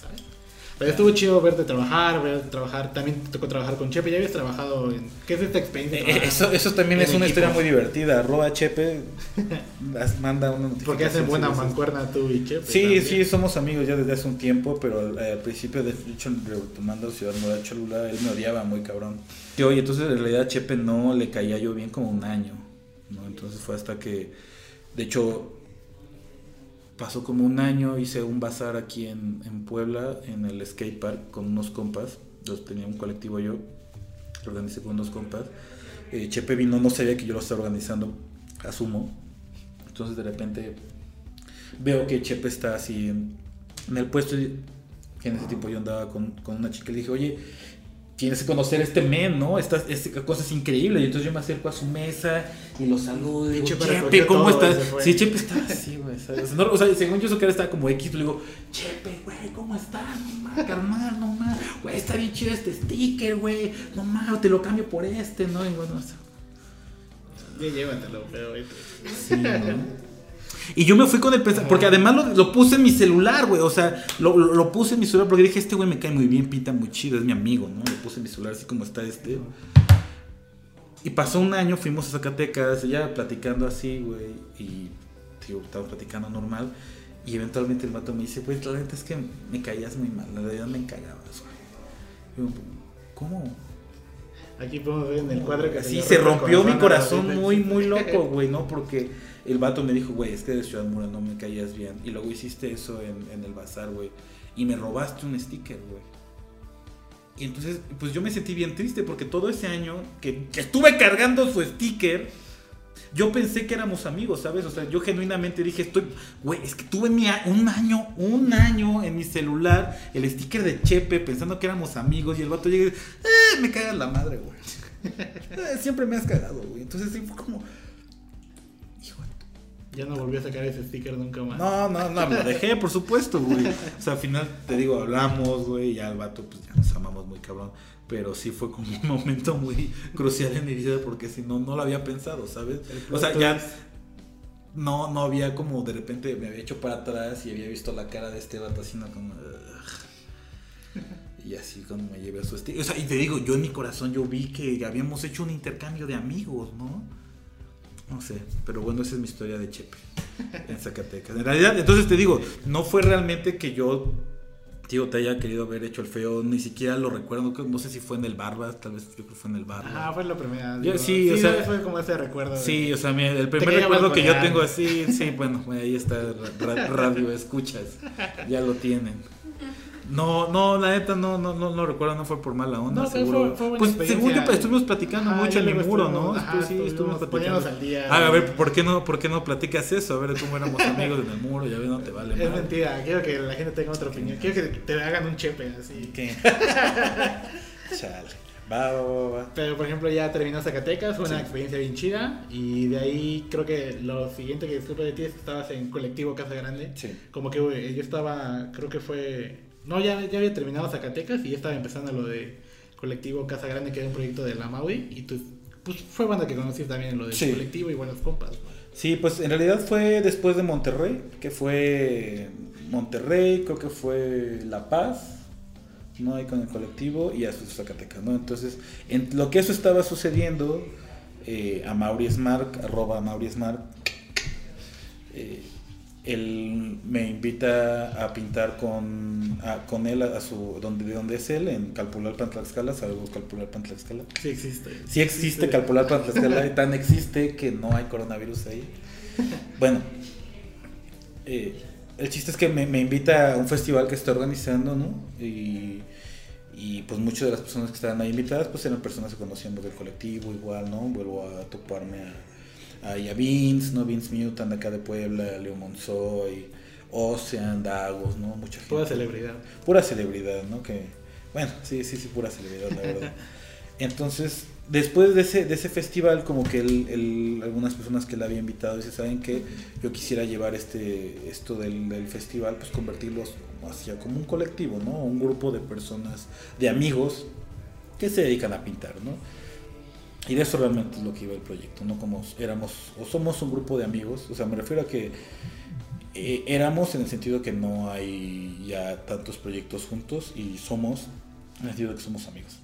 Pero estuvo chido verte trabajar, verte trabajar. También te tocó trabajar con Chepe. Ya habías trabajado en. ¿Qué es esta experiencia? Eh, Eso, eso también es una historia muy divertida. Arroba Chepe manda una notificación. Porque hacen buena sí, mancuerna tú y Chepe. Sí, también. sí, somos amigos ya desde hace un tiempo, pero al, al principio, de hecho, retomando Ciudad Nueva Cholula, él me odiaba muy cabrón. Y oye, entonces en realidad a Chepe no le caía yo bien como un año, ¿no? Entonces fue hasta que, de hecho, pasó como un año, hice un bazar aquí en, en Puebla, en el skate park, con unos compas, los tenía un colectivo yo, lo organicé con unos compas. Eh, Chepe vino, no sabía que yo lo estaba organizando, asumo. Entonces de repente veo que Chepe está así en, el puesto que en ese tiempo yo andaba con, con una chica y le dije, oye, tienes que conocer este men, ¿no? Esta, esta cosa es increíble. Y entonces yo me acerco a su mesa y lo saludo y digo, Chepe ¿cómo estás? Sí, Chepe estaba así, güey. o sea, según yo su cara estaba como X, le digo, Chepe, güey, ¿cómo estás? No más, carnal, no más. Güey, está bien chido este sticker, güey. No más, te lo cambio por este, ¿no? Y bueno, o sea, Ya llévatelo, pero. Sí, ¿no? Y yo me fui con el pensamiento, porque además lo, lo puse en mi celular, güey, o sea, lo, lo- lo puse en mi celular porque dije, este güey me cae muy bien, pinta muy chido, es mi amigo, ¿no? Lo puse en mi celular así como está este. Y pasó un año, fuimos a Zacatecas, ya platicando así, güey, y digo, estábamos platicando normal, y eventualmente el vato me dice, pues la neta es que me caías muy mal, la realidad me encagabas, güey. Y yo, ¿cómo? Aquí podemos ver en el cuadro que le se rompió mi corazón muy, muy loco, güey, ¿no? Porque el vato me dijo, güey, es que de Ciudad Mura no me caías bien. Y luego hiciste eso en, en el bazar, güey. Y me robaste un sticker, güey. Y entonces, pues yo me sentí bien triste porque todo ese año que, que estuve cargando su sticker, yo pensé que éramos amigos, ¿sabes? O sea, yo genuinamente dije, estoy, güey, es que tuve un año, un año en mi celular, el sticker de Chepe, pensando que éramos amigos, y el vato llega y dice, eh, me cagas la madre, güey. Eh, Siempre me has cagado, güey. Entonces sí fue como, hijo de Ya no volvió a sacar ese sticker nunca más. no, no, no, lo dejé, por supuesto, güey. O sea, al final, te digo, hablamos, güey, ya el vato, pues ya nos amamos muy cabrón. Pero sí fue como un momento muy crucial en mi vida porque si no, no lo había pensado, ¿sabes? O sea, ya no, no había como de repente me había hecho para atrás y había visto la cara de este vato así, ¿no? Como... Y así como me llevé a su estilo. O sea, y te digo, yo en mi corazón yo vi que habíamos hecho un intercambio de amigos, ¿no? No sé, pero bueno, esa es mi historia de Chepe en Zacatecas. En realidad, entonces te digo, no fue realmente que yo, digo, te haya querido haber hecho el feo, ni siquiera lo recuerdo, no sé si fue en el Barbas, tal vez yo creo que fue en el Barbas. Ah, fue la primera. Yo digo, sí, o sea, fue como ese recuerdo. de- Sí, o sea, mi- el primer recuerdo que yo tengo así, sí, bueno, ahí está, ra- ra- radio escuchas, ya lo tienen. No, no, la neta no, no, no, recuerdo, no fue por mala onda, No, seguro. fue- fue pues según yo pues, estuvimos platicando Ajá, mucho en mi muro, ¿no? ajá, Después sí, estuvimos platicando. al día. Ah, a ver, ¿por qué no, por qué no platicas eso? A ver cómo éramos amigos en el muro, ya ves, no te vale Es mentira, quiero que la gente tenga otra opinión. Quiero que te hagan un chepe así. ¿Qué? Chale. Va, va, va, va. Pero por ejemplo ya terminó Zacatecas, fue una Sí. experiencia bien chida y de ahí creo que lo siguiente que supe de ti es que estabas en colectivo Casa Grande. Sí. Como que yo estaba, creo que fue, no ya, ya había terminado Zacatecas y ya estaba empezando lo de colectivo Casa Grande que era un proyecto de la Maui y tú, pues fue banda que conocí también lo del Sí. colectivo y buenos compas. Sí, pues en realidad fue después de Monterrey, que fue Monterrey, creo que fue La Paz, ¿no? Ahí con el colectivo y a sus Zacatecas, ¿no? Entonces, en lo que eso estaba sucediendo, eh, a Mauri Smart, arroba Mauri Smart, eh, él me invita a pintar con, a- con él a, a su, donde, de donde es él, en Calpulalpan, Tlaxcala, ¿sabemos Calpulalpan, Tlaxcala? Sí existe. Sí existe Calpulalpan, Tlaxcala, y tan existe que no hay coronavirus ahí. Bueno, eh, el chiste es que me, me invita a un festival que está organizando, ¿no? Y, y pues muchas de las personas que estaban ahí invitadas, pues eran personas que conocíamos del colectivo, igual, ¿no? Vuelvo a toparme a, a, y a Vince, ¿no? Vince Mutant acá de Puebla, Leo Monzoy, Ocean, Dagos, ¿no? Mucha gente. Toda celebridad. Pura celebridad, ¿no? Que, bueno, sí, sí, sí, pura celebridad, la verdad. Entonces, después de ese, de ese festival, como que algunas personas que le había invitado, dice, ¿saben qué? Yo quisiera llevar este, esto del, del festival, pues convertirlos hacia como un colectivo, ¿no? Un grupo de personas, de amigos que se dedican a pintar, ¿no? Y de eso realmente es lo que iba el proyecto, ¿no? Como éramos, o somos un grupo de amigos, o sea, me refiero a que Eh, éramos en el sentido que no hay ya tantos proyectos juntos y somos en el sentido de que somos amigos.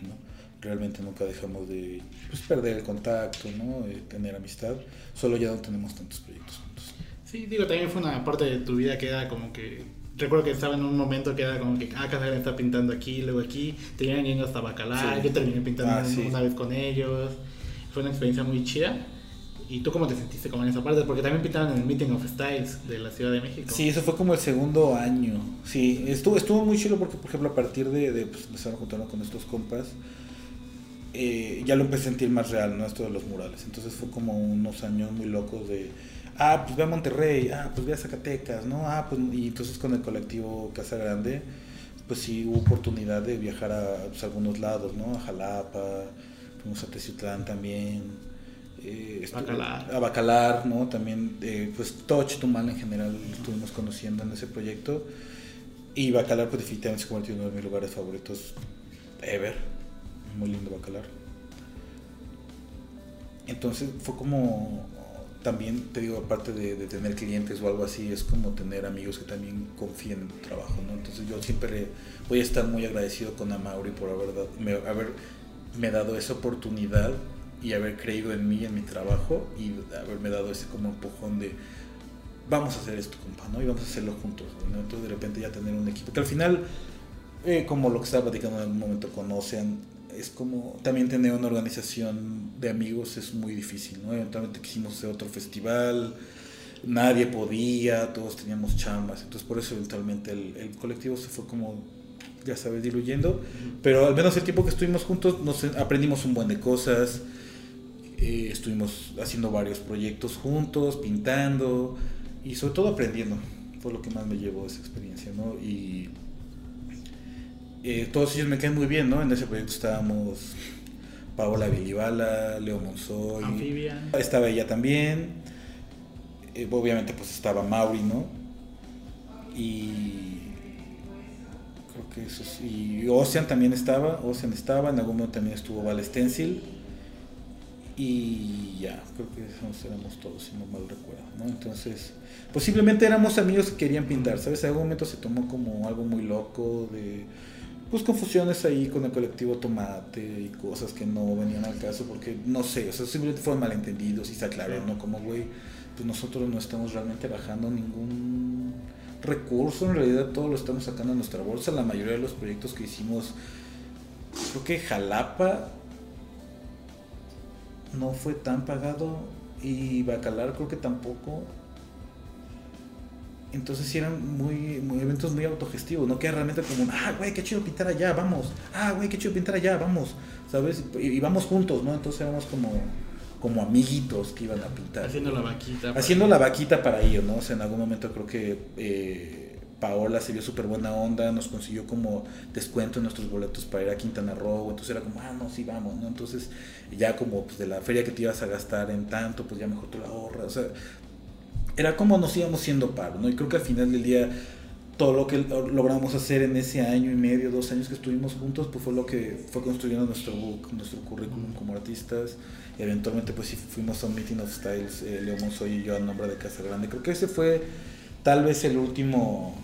¿no? Realmente nunca dejamos de pues, perder el contacto, ¿no? De tener amistad, solo ya no tenemos tantos proyectos juntos. Sí, digo, también fue una parte de tu vida que era como que recuerdo que estaba en un momento que era como que, ah, Casagrande está pintando aquí, luego aquí, te iban yendo hasta Bacalar, Sí. yo terminé pintando Ah, sí. una vez con ellos, fue una experiencia muy chida. ¿Y tú cómo te sentiste como en esa parte? Porque también pintaban en el Meeting of Styles de la Ciudad de México. Sí, eso fue como el segundo año. Sí, estuvo, estuvo muy chido porque, por ejemplo, a partir de, de pues, empezar a juntarnos con estos compas, eh, ya lo empecé a sentir más real, ¿no? Esto de los murales. Entonces fue como unos años muy locos de, ah, pues ve a Monterrey, ah, pues ve a Zacatecas, ¿no? Ah, pues, y entonces con el colectivo Casa Grande, pues sí hubo oportunidad de viajar a pues, algunos lados, ¿no? A Jalapa, fuimos a Teciutlán también. eh, Bacalar. A Bacalar, ¿no? También, eh, pues todo Chetumal en general estuvimos conociendo en ese proyecto. Y Bacalar, pues definitivamente se convirtió en uno de mis lugares favoritos ever. Muy lindo Bacalar. Entonces fue como, también te digo, aparte de, tener clientes o algo así, es como tener amigos que también confíen en tu trabajo, ¿no? Entonces yo siempre voy a estar muy agradecido con Amauri por haber dado, me, haberme dado esa oportunidad y haber creído en mí, en mi trabajo y haberme dado ese como empujón de vamos a hacer esto, compa, ¿no? Y vamos a hacerlo juntos, ¿no? Entonces de repente ya tener un equipo, que al final, eh, como lo que estaba platicando en algún momento con Ocean, es como también tener una organización de amigos es muy difícil, ¿no? Eventualmente quisimos hacer otro festival, nadie podía, todos teníamos chambas, entonces por eso eventualmente el, el colectivo se fue como, ya sabes, diluyendo, pero al menos el tiempo que estuvimos juntos nos aprendimos un buen de cosas, eh, estuvimos haciendo varios proyectos juntos, pintando y sobre todo aprendiendo, fue lo que más me llevó esa experiencia, ¿no? Y eh, todos ellos me caen muy bien, ¿no? En ese proyecto estábamos Paola Vilibala, Leo Monzoy, Amphibian. estaba ella también, eh, obviamente pues estaba Mauri, ¿no? Y creo que eso sí, y Ocean también estaba, Ocean estaba, en algún momento también estuvo Val Stencil y ya, creo que éramos todos, si no mal recuerdo, ¿no? Entonces, posiblemente éramos amigos que querían pintar, ¿sabes? En algún momento se tomó como algo muy loco de, pues, confusiones ahí con el colectivo Tomate y cosas que no venían al caso, porque, no sé, o sea, simplemente fueron malentendidos y se aclaró, ¿no? Como, güey, pues nosotros no estamos realmente bajando ningún recurso, en realidad todo lo estamos sacando de nuestra bolsa, la mayoría de los proyectos que hicimos, creo que Jalapa no fue tan pagado y Bacalar creo que tampoco. Entonces sí eran muy, muy eventos muy autogestivos, no que era realmente como, ah, güey, qué chido pintar allá, vamos, ah, güey, qué chido pintar allá, vamos, ¿sabes? Y, y vamos juntos, ¿no? Entonces éramos como, como amiguitos que iban a pintar. Haciendo la vaquita. Haciendo la vaquita para ello, ¿no? O sea, en algún momento creo que eh, Paola se vio súper buena onda, nos consiguió como descuento en nuestros boletos para ir a Quintana Roo, entonces era como, ah, no, sí, vamos, ¿no? Entonces ya como pues, de la feria que te ibas a gastar en tanto, pues ya mejor te la ahorras, o sea, era como nos íbamos siendo paro, ¿no? Y creo que al final del día todo lo que logramos hacer en ese año y medio, dos años que estuvimos juntos, pues fue lo que fue construyendo nuestro book, nuestro currículum como artistas. Y eventualmente pues sí fuimos a un Meeting of Styles, eh, Leo Monzoy y yo a nombre de Casa Grande. Creo que ese fue tal vez el último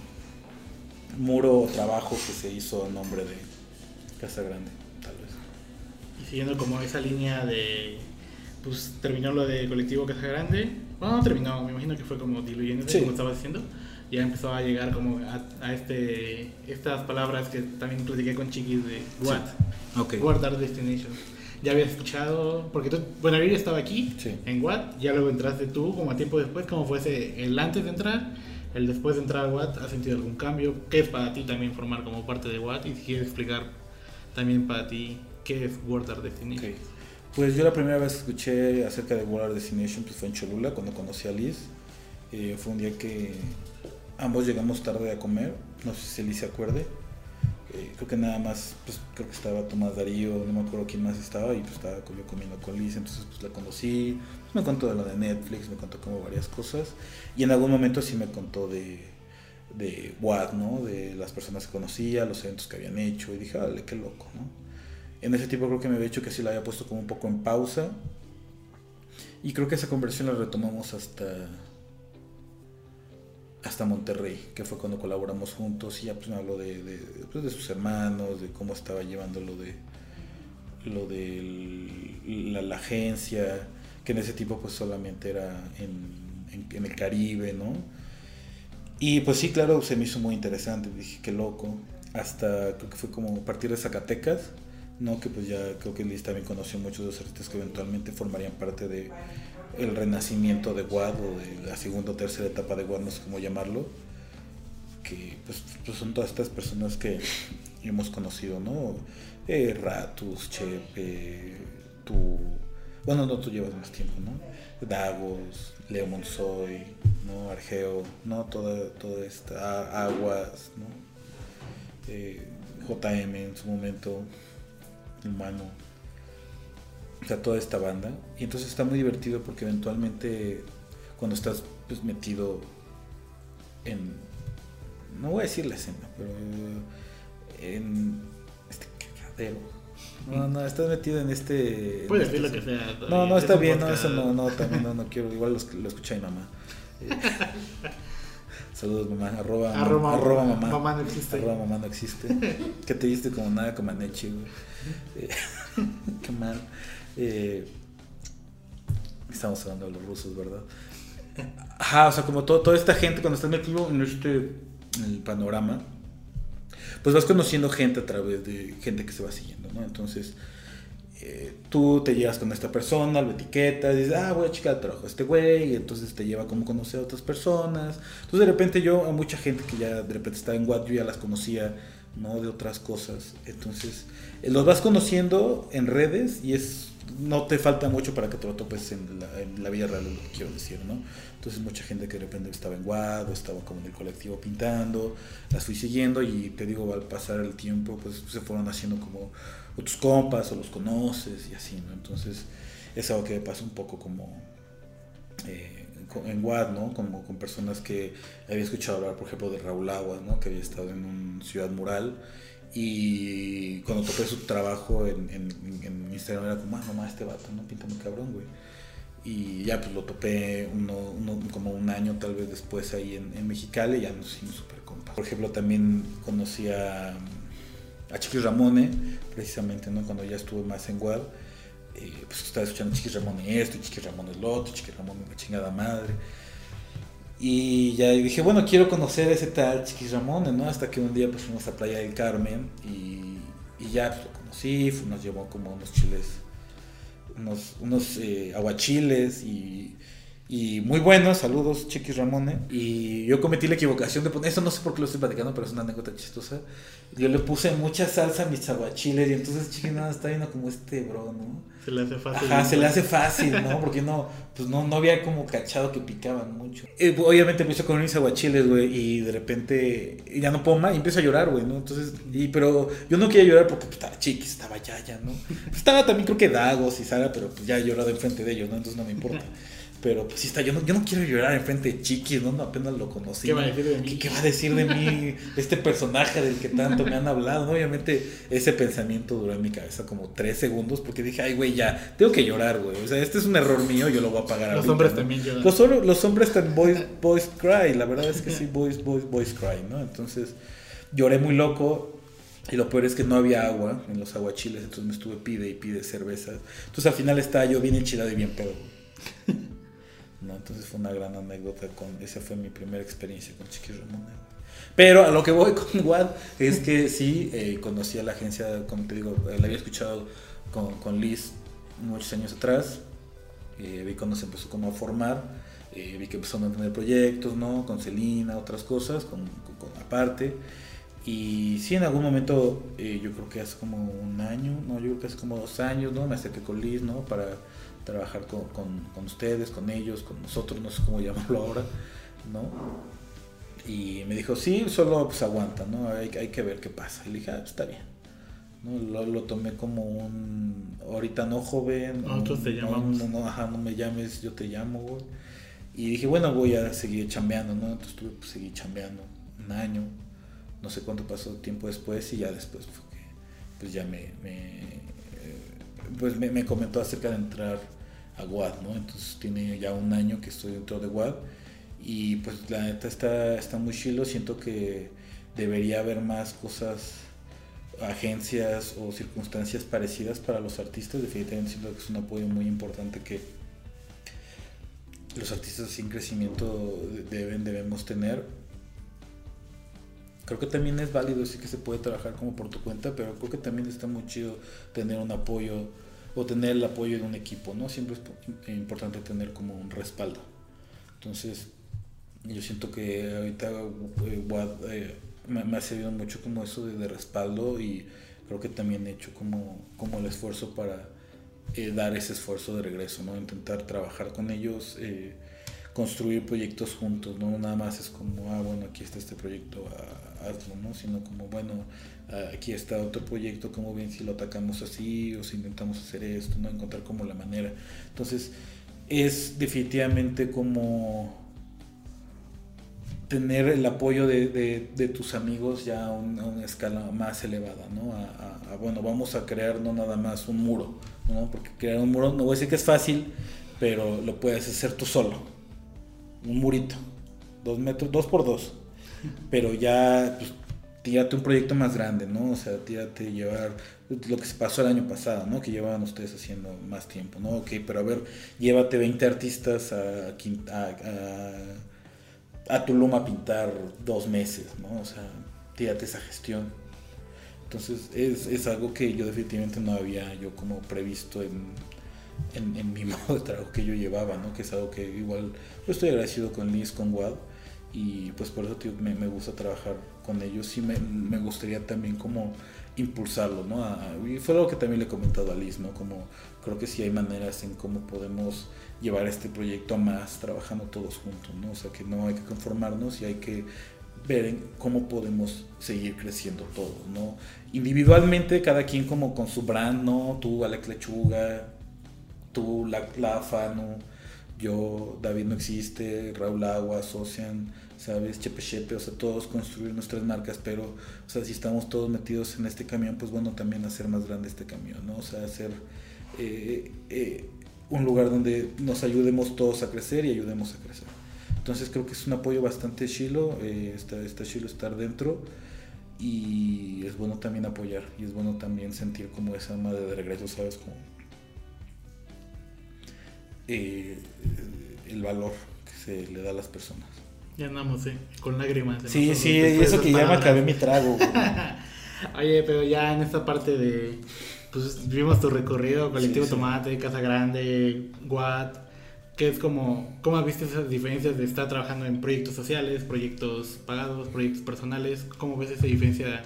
muro o trabajo que se hizo a nombre de Casa Grande, tal vez. Y siguiendo como esa línea de. Pues terminó lo de colectivo Casa Grande. Bueno, no terminó, me imagino que fue como diluyéndose, Sí. como estaba diciendo. Ya empezó a llegar como a, a este estas palabras que también platiqué con Chiquis de What. Ok. What are destinations. Ya había escuchado, porque tú, bueno, yo estaba aquí Sí. en What, ya luego entraste tú, como a tiempo después, ¿cómo fue ese, el antes de entrar, el después de entrar a What? ¿Has sentido algún cambio? ¿Qué es para ti también formar como parte de What? Y si quieres explicar también para ti qué es World Art Destination. Ok. Pues yo la primera vez que escuché acerca de Art Destination pues fue en Cholula, cuando conocí a Liz. Eh, fue un día que ambos llegamos tarde a comer, no sé si Liz se acuerde. Eh, creo que nada más, pues creo que estaba Tomás Darío, no me acuerdo quién más estaba, y pues estaba yo comiendo con Liz, entonces pues la conocí, me contó de lo de Netflix, me contó como varias cosas, y en algún momento sí me contó de, de Watt, ¿no? De las personas que conocía, los eventos que habían hecho, y dije, dale, qué loco, ¿no? En ese tiempo creo que me había dicho que sí la había puesto como un poco en pausa. Y creo que esa conversión la retomamos hasta hasta Monterrey, que fue cuando colaboramos juntos y ya pues me habló de, de, pues, de sus hermanos, de cómo estaba llevando lo de lo de la, agencia, que en ese tipo pues solamente era en, el Caribe, ¿no? Y pues sí, claro, se me hizo muy interesante, dije, qué loco, hasta creo que fue como a partir de Zacatecas, ¿no? Que pues ya creo que Liz también conoció muchos de los artistas que eventualmente formarían parte de el renacimiento de Wad o de la segunda o tercera etapa de Wad, no sé cómo llamarlo, que pues, pues son todas estas personas que hemos conocido, ¿no? Eh, Ratus, Chepe, tú, bueno, no, tú llevas más tiempo, ¿no? Dagos, Leo Monzoy, ¿no? Argeo, ¿no? Toda, toda esta, Aguas, ¿no? Eh, JM en su momento, Humano, o sea, toda esta banda. Y entonces está muy divertido porque eventualmente cuando estás pues, metido en, no voy a decir la escena, pero en este cagadero. No, no, estás metido en este... Puedes decir lo que sea. No, no, está bien, no, eso no, no, también no, no quiero, igual lo, lo escucha mi mamá. Saludos mamá, arroba, arroba, arroba mamá. Mamá no existe. Arroba mamá no existe. que te diste como nada como Anechi, güey. Eh, qué mal. Eh, estamos hablando de los rusos, ¿verdad? Ajá, o sea, como todo, toda esta gente, cuando estás metido en este en el panorama, pues vas conociendo gente a través de gente que se va siguiendo, ¿no? Entonces, tú te llevas con esta persona, lo etiquetas, dices, ah, voy a trabajo de este güey, y entonces te lleva como conocer a otras personas. Entonces, de repente yo, a mucha gente que ya de repente estaba en Watt, yo ya las conocía, ¿no? De otras cosas. Entonces, eh, los vas conociendo en redes y es no te falta mucho para que te lo topes en la, en la vida real, lo que quiero decir, ¿no? Entonces mucha gente que de repente estaba en Guado, estaba como en el colectivo pintando, las fui siguiendo y te digo, al pasar el tiempo, pues se fueron haciendo como o tus compas o los conoces y así, ¿no? Entonces es algo que pasa un poco como eh, en Guad, ¿no? Como con personas que había escuchado hablar, por ejemplo, de Raúl Aguas, ¿no? Que había estado en una ciudad mural y cuando topé su trabajo en, Instagram era como, ah, no este vato, ¿no? Pinta muy cabrón, güey. Y ya pues lo topé uno, uno, como un año tal vez después ahí en, Mexicali y ya nos hicimos súper compas. Por ejemplo, también conocí a, a Chiquis Ramone, precisamente, ¿no? Cuando ya estuve más en Guad. Eh, pues estaba escuchando Chiquis Ramone esto, Chiquis Ramone lo otro, Chiquis Ramone una chingada madre. Y ya dije, bueno, quiero conocer a ese tal Chiquis Ramón, ¿no? Hasta que un día pues fuimos a Playa del Carmen y, y ya pues, lo conocí, nos llevó como unos chiles, unos, unos eh, aguachiles y, y, muy buenos, saludos Chiquis Ramón. Y yo cometí la equivocación de poner, eso no sé por qué lo estoy platicando, pero es una anécdota chistosa. Yo le puse mucha salsa a mis aguachiles y entonces Chiquis nada está viendo como este bro, ¿no? Se le hace fácil. Ajá, se le hace fácil, ¿no? Porque no, pues no, no había como cachado que picaban mucho. Eh, obviamente empiezo con mis aguachiles, güey, y de repente ya no puedo más y empiezo a llorar, güey, ¿no? Entonces, y, pero yo no quería llorar porque pues, estaba chiquis, estaba ya, ya, ¿no? Estaba también creo que Dagos y Sara, pero pues ya he llorado enfrente de ellos, ¿no? Entonces no me importa. Pero pues sí está, yo no, yo no quiero llorar enfrente de Chiquis, ¿no? no apenas lo conocí. ¿Qué va a decir de mí? ¿Qué, ¿Qué, va a decir de mí este personaje del que tanto me han hablado? ¿no? Obviamente ese pensamiento duró en mi cabeza como tres segundos porque dije, ay, güey, ya, tengo que llorar, güey. O sea, este es un error mío, yo lo voy a pagar. Los ahorita, hombres ¿no? también lloran. Los, los hombres también, boys, boys cry, la verdad es que sí, boys, boys, boys cry, ¿no? Entonces lloré muy loco. Y lo peor es que no había agua en los aguachiles, entonces me estuve pide y pide cervezas. Entonces al final estaba yo bien enchilado y bien pedo. ¿no? Entonces fue una gran anécdota con esa fue mi primera experiencia con Chiquis Ramón. Pero a lo que voy con Wad es que sí eh, conocí a la agencia, como te digo, la había escuchado con, con Liz muchos años atrás. Eh, vi cuando se empezó como a formar, eh, vi que empezaron a tener proyectos, ¿no? Con Celina, otras cosas, con aparte. Y sí, en algún momento, eh, yo creo que hace como un año, no, yo creo que hace como dos años, ¿no? Me acerqué con Liz, ¿no? Para trabajar con, con, con, ustedes, con ellos, con nosotros, no sé cómo llamarlo ahora, ¿no? Y me dijo, sí, solo pues aguanta, ¿no? Hay, hay que ver qué pasa. Y le dije, ah, está bien. ¿no? Lo, lo, tomé como un, ahorita no joven. Nosotros no, te llamamos. No, no, ajá, no me llames, yo te llamo, güey. Y dije, bueno, voy a seguir chambeando, ¿no? Entonces tuve pues, seguir chambeando un año, no sé cuánto pasó tiempo después y ya después pues ya me, me pues me, me, comentó acerca de entrar a WAD, ¿no? Entonces tiene ya un año que estoy dentro de WAD Y pues la neta está, está muy chilo, siento que debería haber más cosas, agencias o circunstancias parecidas para los artistas, definitivamente siento que es un apoyo muy importante que los artistas sin crecimiento deben, debemos tener. Creo que también es válido decir que se puede trabajar como por tu cuenta, pero creo que también está muy chido tener un apoyo o tener el apoyo de un equipo, ¿no? Siempre es importante tener como un respaldo. Entonces, yo siento que ahorita eh, eh, me, ha servido mucho como eso de, respaldo y creo que también he hecho como, como el esfuerzo para eh, dar ese esfuerzo de regreso, ¿no? Intentar trabajar con ellos, construir proyectos juntos, no nada más es como, ah, bueno, aquí está este proyecto, ah, Sino como, bueno, ah, aquí está otro proyecto, como bien si lo atacamos así o si intentamos hacer esto, ¿no? Encontrar como la manera. Entonces, es definitivamente como tener el apoyo de, de, tus amigos ya a, una escala más elevada, ¿no? A, bueno, vamos a crear no nada más un muro, ¿no? Porque crear un muro, no voy a decir que es fácil, pero lo puedes hacer tú solo. Un murito, dos metros, dos por dos. Pero ya, pues, tírate un proyecto más grande, ¿no? O sea, tírate llevar lo que se pasó el año pasado, ¿no? Que llevaban ustedes haciendo más tiempo, ¿no? Ok, pero a ver, llévate 20 artistas a, a a Tulum a pintar dos meses, ¿no? O sea, tírate esa gestión. Entonces es, es algo que yo definitivamente no había yo como previsto en, en, mi modo de trabajo que yo llevaba, ¿no? Que es algo que igual estoy agradecido con Liz, con Wad y pues por eso tío, me, me, gusta trabajar con ellos y me, gustaría también como impulsarlo, ¿no? y fue algo que también le he comentado a Liz, ¿no? Como creo que sí hay maneras en cómo podemos llevar este proyecto a más trabajando todos juntos, ¿no? O sea, que no hay que conformarnos y hay que ver en cómo podemos seguir creciendo todos, ¿no? Individualmente, cada quien como con su brand, ¿no? Tú, Alex Lechuga, tú, La, la ¿no? Yo, David No Existe, Raúl Agua, Socian, ¿sabes? Chepe Chepe, o sea, todos construir nuestras marcas, pero, o sea, si estamos todos metidos en este camión, pues bueno, también hacer más grande este camión, ¿no? O sea, hacer... Eh, eh, un lugar donde nos ayudemos todos a crecer y ayudemos a crecer. Entonces creo que es un apoyo bastante chilo, eh, está, está chilo estar dentro y es bueno también apoyar y es bueno también sentir como esa madre de regreso, ¿sabes? Como eh, el valor que se le da a las personas. Ya andamos, ¿eh? Con lágrimas. Sí, sí, eso que ya me acabé mi trago. Oye, pero ya en esta parte de pues vimos tu recorrido, Colectivo Tomate, Casa Grande, Watt, que es como, ¿cómo has visto esas diferencias de estar trabajando en proyectos sociales, proyectos pagados, proyectos personales? ¿Cómo ves esa diferencia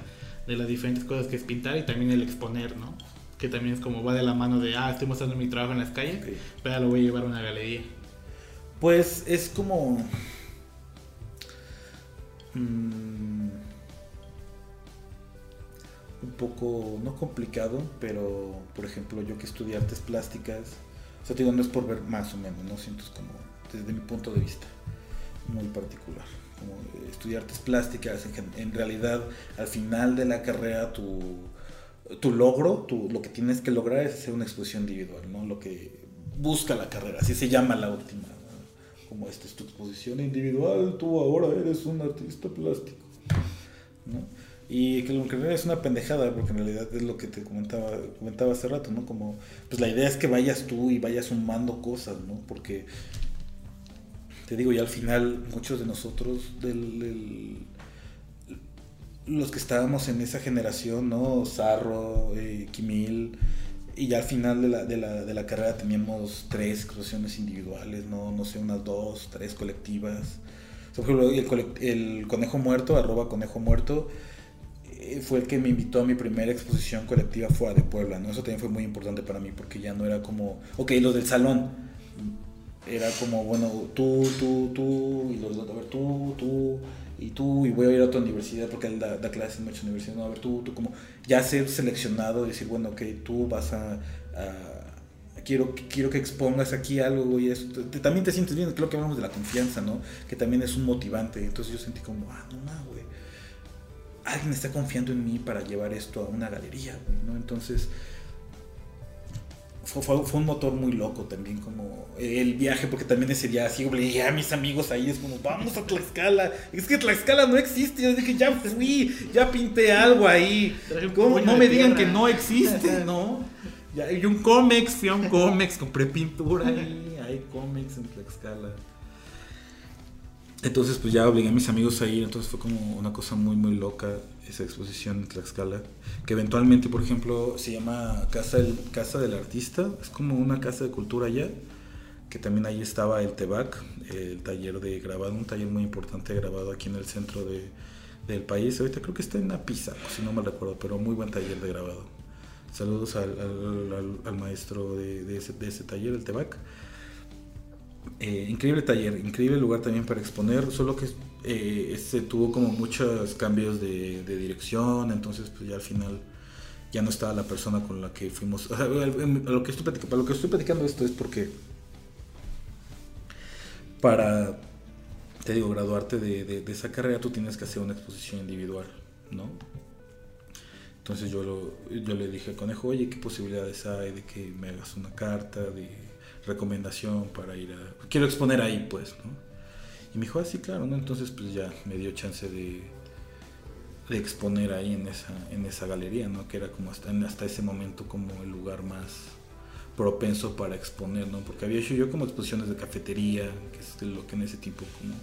de las diferentes cosas que es pintar y también el exponer, ¿no? Que también es como va de la mano de, ah, estoy mostrando mi trabajo en las calles, pero lo voy a llevar a una galería. Pues es como... Mmm un poco, no complicado, pero por ejemplo yo que estudié artes plásticas, o sea, digo, no es por ver más o menos, ¿no? Siento es como desde mi punto de vista muy particular. Como estudiar artes plásticas, en, realidad al final de la carrera tu, tu logro, tu, lo que tienes que lograr es hacer una exposición individual, ¿no? Lo que busca la carrera, así se llama la última. Como esta es tu exposición individual, tú ahora eres un artista plástico. ¿no? Y que lo que es una pendejada, porque en realidad es lo que te comentaba, comentaba hace rato, ¿no? Como, pues la idea es que vayas tú y vayas sumando cosas, ¿no? Porque, te digo, ya al final, muchos de nosotros, del, los que estábamos en esa generación, ¿no? Zarro, eh, Kimil, y ya al final de la, de la, de la carrera teníamos tres exposiciones individuales, ¿no? No sé, unas dos, tres colectivas. Por ejemplo, el, el Conejo Muerto, arroba Conejo Muerto, eh, fue el que me invitó a mi primera exposición colectiva fuera de Puebla, ¿no? Eso también fue muy importante para mí porque ya no era como, ok, los del salón, era como, bueno, tú, tú, tú, y los a ver, tú, tú, y tú, y voy a ir a otra universidad porque él da, clases en muchas universidades, no, a ver, tú, tú, como, ya ser seleccionado, decir, bueno, ok, tú vas a, quiero, quiero que expongas aquí algo y esto, también te sientes bien, creo que hablamos de la confianza, ¿no? Que también es un motivante, entonces yo sentí como, ah, no, no, güey alguien está confiando en mí para llevar esto a una galería, ¿no? Entonces, fue, un motor muy loco también, como el viaje, porque también ese día así obligué a mis amigos ahí, es como, vamos a Tlaxcala. Es que Tlaxcala no existe, yo dije, ya fui, ya pinté algo ahí. ¿Cómo? No me digan que no existe, ¿no? Ya, hay un cómics, fui a un cómics, compré pintura ahí, hay cómics en Tlaxcala. Entonces, pues ya obligué a mis amigos a ir, entonces fue como una cosa muy, muy loca esa exposición en Tlaxcala, que eventualmente, por ejemplo, se llama Casa del, casa del Artista, es como una casa de cultura allá, que también ahí estaba el TEBAC, el taller de grabado, un taller muy importante grabado aquí en el centro de, del país. Ahorita creo que está en Pisa, si no me recuerdo, pero muy buen taller de grabado. Saludos al, al, maestro de, de, ese, taller, el TEBAC. Eh, increíble taller, increíble lugar también para exponer, solo que eh, se tuvo como muchos cambios de, dirección, entonces pues ya al final ya no estaba la persona con la que fuimos. O lo que estoy platicando, lo que estoy platicando esto es porque para, te digo, graduarte de, esa carrera tú tienes que hacer una exposición individual, ¿no? Entonces yo, lo, yo le dije al conejo, oye, ¿qué posibilidades hay de que me hagas una carta de recomendación para ir a... Quiero exponer ahí, pues, ¿no? Y me dijo, ah, sí, claro, ¿no? Entonces, pues ya me dio chance de, de exponer ahí en esa, en esa galería, ¿no? Que era como hasta, hasta ese momento como el lugar más propenso para exponer, ¿no? Porque había hecho yo como exposiciones de cafetería, que es lo que en ese tipo como...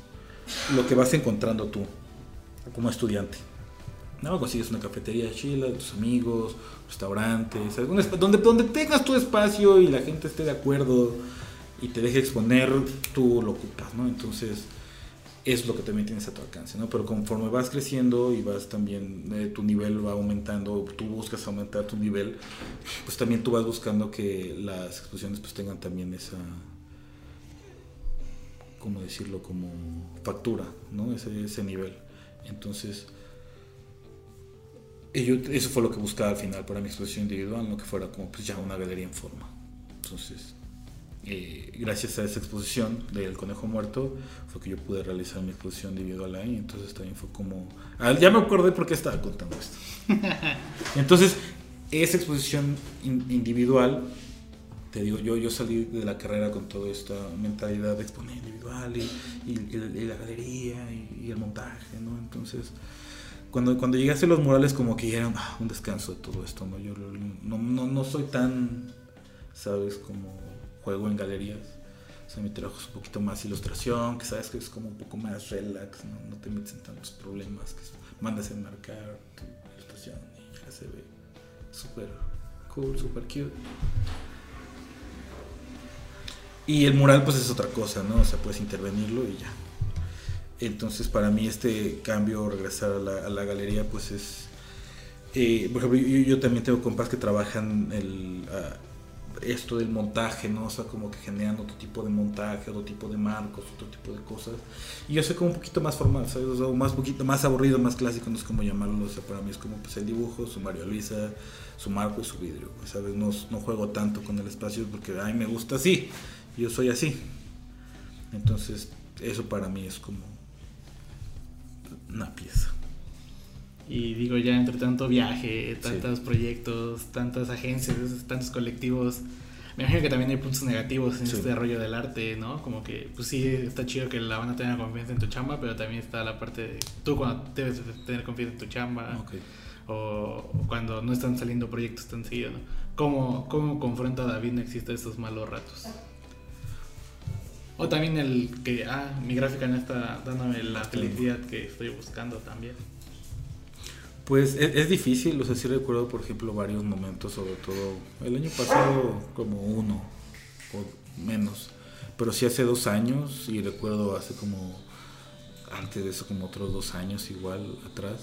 Lo que vas encontrando tú como estudiante. No, consigues una cafetería chila, tus amigos, restaurantes, donde, donde tengas tu espacio y la gente esté de acuerdo y te deje exponer, tú lo ocupas, ¿no? Entonces, es lo que también tienes a tu alcance, ¿no? Pero conforme vas creciendo y vas también, eh, tu nivel va aumentando, tú buscas aumentar tu nivel, pues también tú vas buscando que las exposiciones pues tengan también esa, ¿cómo decirlo? Como factura, ¿no? Ese, ese nivel. Entonces, eso fue lo que buscaba al final para mi exposición individual, no que fuera como pues ya una galería en forma. Entonces, eh, gracias a esa exposición del conejo muerto fue que yo pude realizar mi exposición individual ahí. Entonces también fue como... Ah, ya me acordé por qué estaba contando esto. Entonces, esa exposición in, individual, te digo, yo, yo salí de la carrera con toda esta mentalidad de exponer individual y, y, y la galería y, y el montaje, ¿no? Entonces cuando, cuando llegué a hacer los murales como que era ah, un descanso de todo esto, ¿no? Yo no, no, no, soy tan, ¿sabes? Como juego en galerías. O sea, mi trabajo es un poquito más ilustración, que sabes que es como un poco más relax, ¿no? No te metes en tantos problemas, que mandas a enmarcar tu ilustración y ya se ve súper cool, súper cute. Y el mural pues es otra cosa, ¿no? O sea, puedes intervenirlo y ya, entonces para mí este cambio, regresar a la, a la galería, pues es... Eh, por ejemplo, yo, yo, también tengo compas que trabajan el, uh, esto del montaje, ¿no? O sea, como que generan otro tipo de montaje, otro tipo de marcos, otro tipo de cosas. Y yo soy como un poquito más formal, ¿sabes? O sea, más poquito más aburrido, más clásico, no sé cómo llamarlo. O sea, para mí es como pues el dibujo, su Mario Luisa, su marco y su vidrio, ¿sabes? No, no juego tanto con el espacio porque, ay, me gusta así. Yo soy así. Entonces, eso para mí es como una pieza. Y digo, ya entre tanto viaje, tantos sí. proyectos, tantas agencias, tantos colectivos, me imagino que también hay puntos negativos en sí. este rollo del arte, ¿no? Como que, pues sí, está chido que la banda tenga confianza en tu chamba, pero también está la parte de tú cuando debes tener confianza en tu chamba, okay. o, cuando no están saliendo proyectos tan seguidos, ¿no? ¿Cómo, ¿Cómo confronta David no existe estos malos ratos? O también el que, ah, mi gráfica no está dándome la felicidad que estoy buscando también. Pues es, es, difícil, o sea, sí recuerdo, por ejemplo, varios momentos, sobre todo el año pasado como uno o menos, pero sí hace dos años y recuerdo hace como, antes de eso, como otros dos años igual atrás,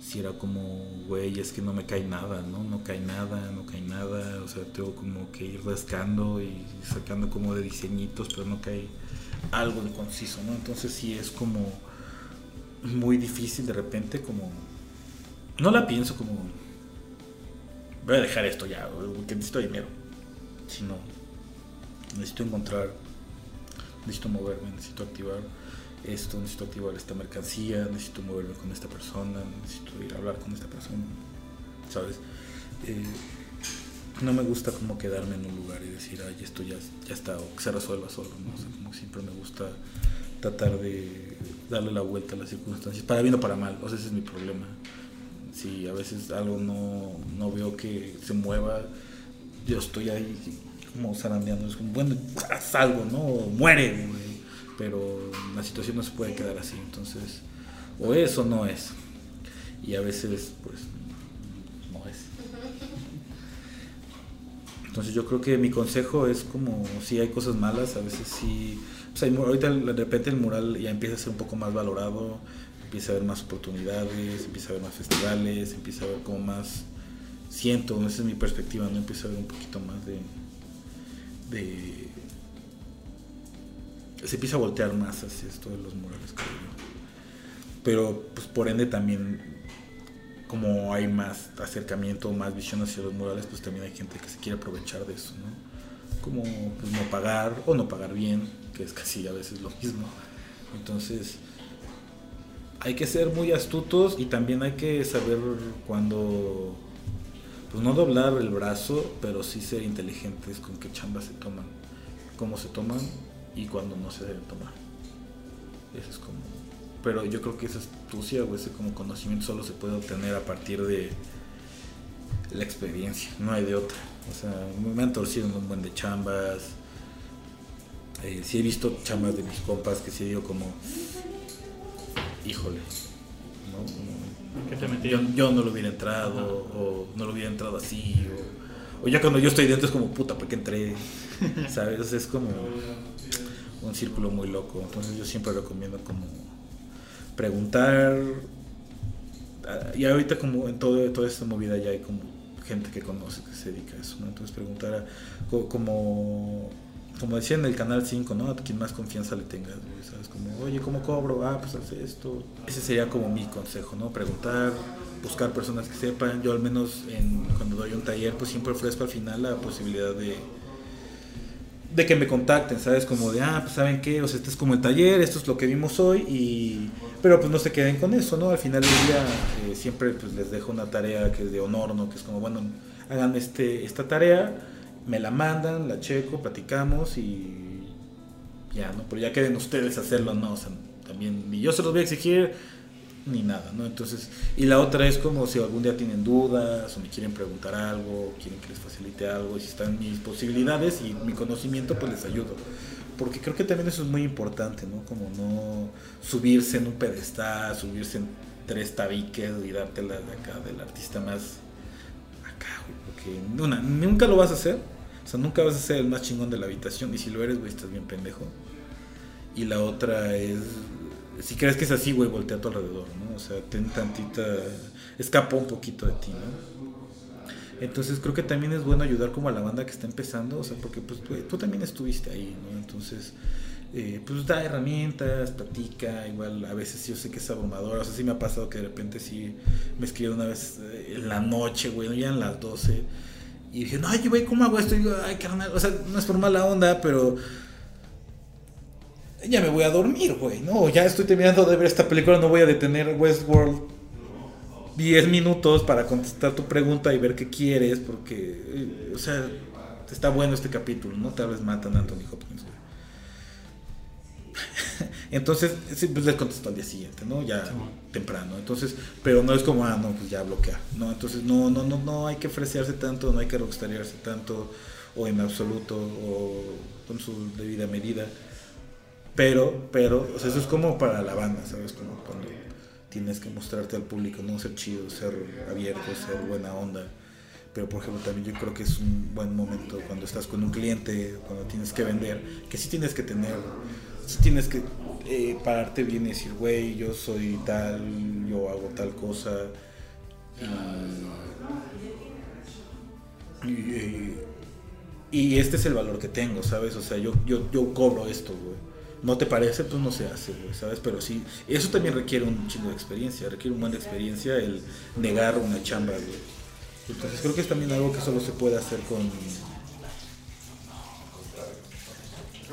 si era como, güey, es que no me cae nada, ¿no? No cae nada, no cae nada, o sea, tengo como que ir rascando y sacando como de diseñitos, pero no cae algo de conciso, ¿no? Entonces sí es como muy difícil de repente, como, no la pienso como, voy a dejar esto ya, porque necesito dinero, sino necesito encontrar, necesito moverme, necesito activar esto, necesito activar esta mercancía, necesito moverme con esta persona, necesito ir a hablar con esta persona, ¿sabes? Eh, no me gusta como quedarme en un lugar y decir, ay, esto ya, ya está, o que se resuelva solo, ¿no? O sea, como siempre me gusta tratar de darle la vuelta a las circunstancias, para bien o para mal, o sea, ese es mi problema. Si a veces algo no, no veo que se mueva, yo estoy ahí como zarandeando, es como, bueno, haz algo, ¿no? O muere, güey. Pero la situación no se puede quedar así, entonces, o es o no es. Y a veces, pues, no es. Entonces yo creo que mi consejo es como si hay cosas malas, a veces sí, pues hay, ahorita de repente el mural ya empieza a ser un poco más valorado, empieza a haber más oportunidades, empieza a haber más festivales, empieza a haber como más, siento, esa es mi perspectiva, no empieza a haber un poquito más de, se empieza a voltear más hacia esto de los murales, creo. Pero pues por ende también como hay más acercamiento, más visión hacia los murales, pues también hay gente que se quiere aprovechar de eso, ¿no? Como pues, no pagar o no pagar bien, que es casi a veces lo mismo. Entonces, hay que ser muy astutos y también hay que saber cuando, pues no doblar el brazo, pero sí ser inteligentes con qué chambas se toman, cómo se toman y cuando no se deben tomar. Eso es como pero yo creo que esa astucia o ese como conocimiento solo se puede obtener a partir de la experiencia, no hay de otra. O sea, me han torcido un buen de chambas. Eh, sí he visto chambas de mis compas que sí digo como, híjole, yo, yo, no lo hubiera entrado, o no lo hubiera entrado así, o, o, ya cuando yo estoy dentro es como, puta, ¿por qué entré? ¿Sabes? Es como un círculo muy loco. Entonces yo siempre recomiendo como preguntar. Ah, y ahorita como en todo, toda esta movida ya hay como gente que conoce, que se dedica a eso, ¿no? Entonces preguntar como, como decía en el canal 5, ¿no? A quien más confianza le tengas, ¿sabes? Como, oye, ¿cómo cobro? Ah, pues hace esto. Ese sería como mi consejo, ¿no? Preguntar, buscar personas que sepan. Yo al menos en, cuando doy un taller, pues siempre ofrezco al final la posibilidad de de que me contacten, ¿sabes? Como de, ah, pues saben qué, o sea, este es como el taller, esto es lo que vimos hoy, y pero pues no se queden con eso, ¿no? Al final del día eh, siempre pues les dejo una tarea que es de honor, ¿no? Que es como, bueno, hagan este, esta tarea, me la mandan, la checo, platicamos y ya, ¿no? Pero ya queden ustedes hacerlo, ¿no? O sea, también ni yo se los voy a exigir, ni nada, ¿no? Entonces, y la otra es como si algún día tienen dudas o me quieren preguntar algo, quieren que les facilite algo, y si están mis posibilidades y mi conocimiento, pues les ayudo. Porque creo que también eso es muy importante, ¿no? Como no subirse en un pedestal, subirse en tres tabiques y dártela de acá del artista más acá. Porque una, nunca lo vas a hacer. O sea, nunca vas a ser el más chingón de la habitación. Y si lo eres, güey, estás bien pendejo. Y la otra es si crees que es así, güey, voltea a tu alrededor, ¿no? O sea, ten tantita, escapa un poquito de ti, ¿no? Entonces creo que también es bueno ayudar como a la banda que está empezando, o sea, porque pues tú, también estuviste ahí, ¿no? Entonces, eh, pues da herramientas, platica, igual a veces yo sé que es abrumador, o sea, sí me ha pasado que de repente sí me escribieron una vez eh, en la noche, güey, ya en las 12, y dije, no, ay, güey, ¿cómo hago esto? Y digo, ay, carnal, o sea, no es por mala onda, pero ya me voy a dormir, güey, ¿no? Ya estoy terminando de ver esta película, no voy a detener Westworld 10 minutos para contestar tu pregunta y ver qué quieres, porque, eh, o sea, está bueno este capítulo, ¿no? Tal vez matan a Anthony Hopkins. Entonces, sí, pues les contesto al día siguiente, ¿no? Ya temprano. Entonces, pero no es como, ah, no, pues ya bloquea, ¿no? Entonces, no, no, no, no hay que fresearse tanto, no hay que rockstarearse tanto, o en absoluto, o con su debida medida. Pero, pero, o sea, eso es como para la banda, ¿sabes? Como cuando tienes que mostrarte al público, no ser chido, ser abierto, ser buena onda. Pero, por ejemplo, también yo creo que es un buen momento cuando estás con un cliente, cuando tienes que vender, que sí tienes que tener, tienes que eh, pararte bien y decir, güey, yo soy tal, yo hago tal cosa. Y, y, este es el valor que tengo, ¿sabes? O sea, yo, yo, yo cobro esto, güey no te parece, pues no se hace, ¿sabes? Pero sí, eso también requiere un chingo de experiencia, requiere un buen de experiencia el negar una chamba, güey. Entonces creo que es también algo que solo se puede hacer con...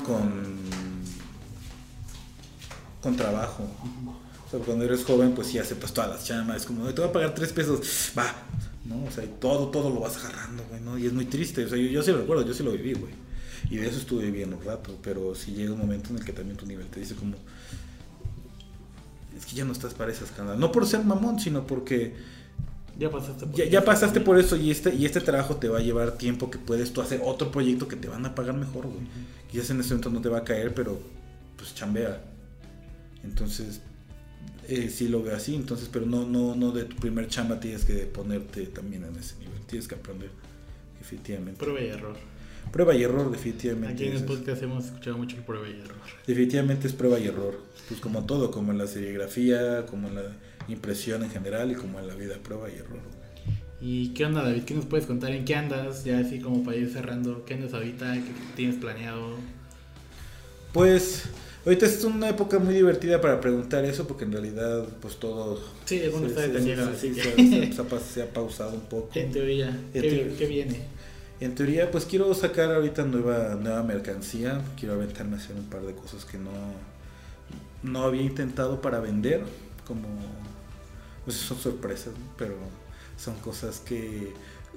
con... con trabajo. O sea, cuando eres joven, pues sí aceptas todas las chambas, es como, te voy a pagar tres pesos, va, ¿no? O sea, y todo, todo lo vas agarrando, güey, ¿no? Y es muy triste, o sea, yo, yo sí lo recuerdo, yo sí lo viví, güey. Y de eso estuve bien un rato, pero sí llega un momento en el que también tu nivel te dice como... Es que ya no estás para esas canales. No por ser mamón, sino porque Ya pasaste por ya, ya pasaste por eso y este, y este trabajo te va a llevar tiempo que puedes tú hacer otro proyecto que te van a pagar mejor, güey. Quizás en ese momento no te va a caer, pero pues chambea. Entonces, eh, sí lo veo así, entonces, pero no, no, no de tu primer chamba tienes que ponerte también en ese nivel. Tienes que aprender, definitivamente. Prueba y error. Prueba y error, definitivamente. Aquí en el podcast hemos escuchado mucho el prueba y error. Definitivamente es prueba y error. Pues como todo, como en la serigrafía, como en la impresión en general y como en la vida, prueba y error. ¿Y qué onda, David? ¿Qué nos puedes contar? ¿En qué andas? Ya así como para ir cerrando. ¿Qué andas ahorita? ¿Qué tienes planeado? Pues ahorita es una época muy divertida para preguntar eso porque en realidad pues todo Sí, se, está se- se- ha pa- se ha pausado un poco. En teoría, En ¿qué, teoría. qué viene? En teoría pues quiero sacar ahorita nueva, nueva mercancía, quiero aventarme a hacer un par de cosas que no, no había intentado para vender, como pues son sorpresas, ¿no? pero son cosas que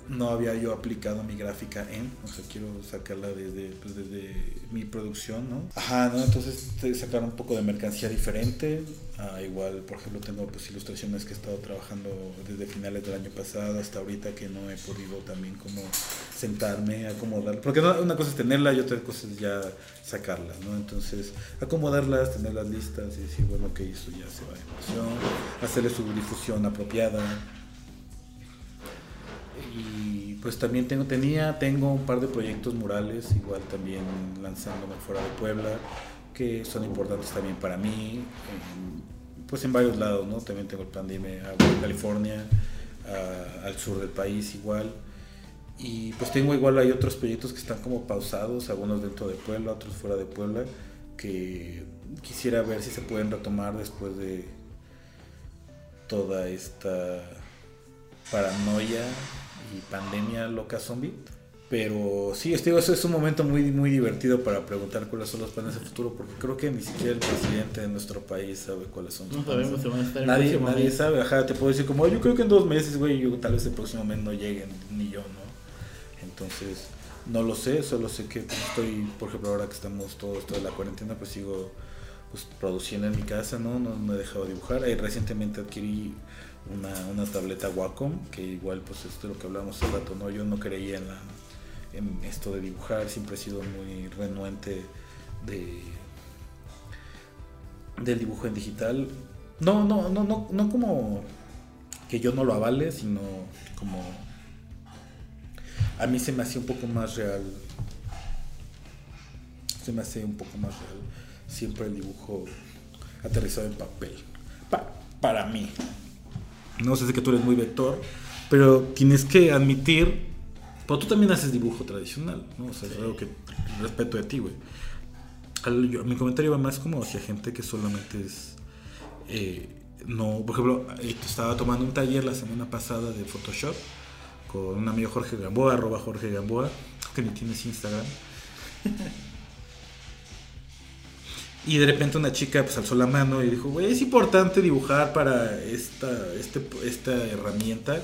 no había yo aplicado mi gráfica en, o sea, quiero sacarla desde, pues, desde mi producción, ¿no? Ajá, ¿no? Entonces sacar un poco de mercancía diferente, Ah, igual, por ejemplo, tengo pues ilustraciones que he estado trabajando desde finales del año pasado hasta ahorita que no he podido también como sentarme, acomodar, porque una cosa es tenerla y otra cosa es ya sacarlas, ¿no? Entonces, acomodarlas, tenerlas listas y decir, bueno, que eso ya se va a emoción, hacerle su difusión apropiada. Pues también tengo, tenía, tengo un par de proyectos murales, igual también lanzándome fuera de Puebla, que son importantes también para mí, pues en varios lados, ¿no? También tengo el plan de irme a California, al sur del país igual. Y pues tengo igual, hay otros proyectos que están como pausados, algunos dentro de Puebla, otros fuera de Puebla, que quisiera ver si se pueden retomar después de toda esta paranoia y pandemia loca zombie. Pero sí, digo, eso es un momento muy, muy divertido para preguntar cuáles son los planes de futuro, porque creo que ni siquiera el presidente de nuestro país sabe cuáles son No sabemos si van a estar en Nadie, el próximo nadie mes. sabe, ajá, te puedo decir como, yo creo que en dos meses, güey, yo tal vez el próximo mes no lleguen, ni yo, ¿no? Entonces, no lo sé, solo sé que pues, estoy, por ejemplo, ahora que estamos todos, toda la cuarentena, pues sigo pues, produciendo en mi casa, ¿no? No, no he dejado de dibujar. Eh, recientemente adquirí una, tableta Wacom, que igual, pues, esto es lo que hablamos hace rato, ¿no? Yo no creía en, la, en esto de dibujar, siempre he sido muy renuente de del dibujo en digital. No, no, no, no, no como que yo no lo avale, sino como a mí se me hacía un poco más real. Se me hace un poco más real siempre el dibujo aterrizado en papel. Pa- para mí. No sé, sé que tú eres muy vector, pero tienes que admitir. Pero tú también haces dibujo tradicional, ¿no? O sea, es algo que respeto de ti, güey. Mi comentario va más como hacia gente que solamente es. eh, no, por ejemplo, eh, estaba tomando un taller la semana pasada de Photoshop con un amigo Jorge Gamboa, arroba Jorge Gamboa, que ni tienes Instagram. Y de repente una chica pues alzó la mano y dijo, güey, es importante dibujar para esta, este, esta herramienta.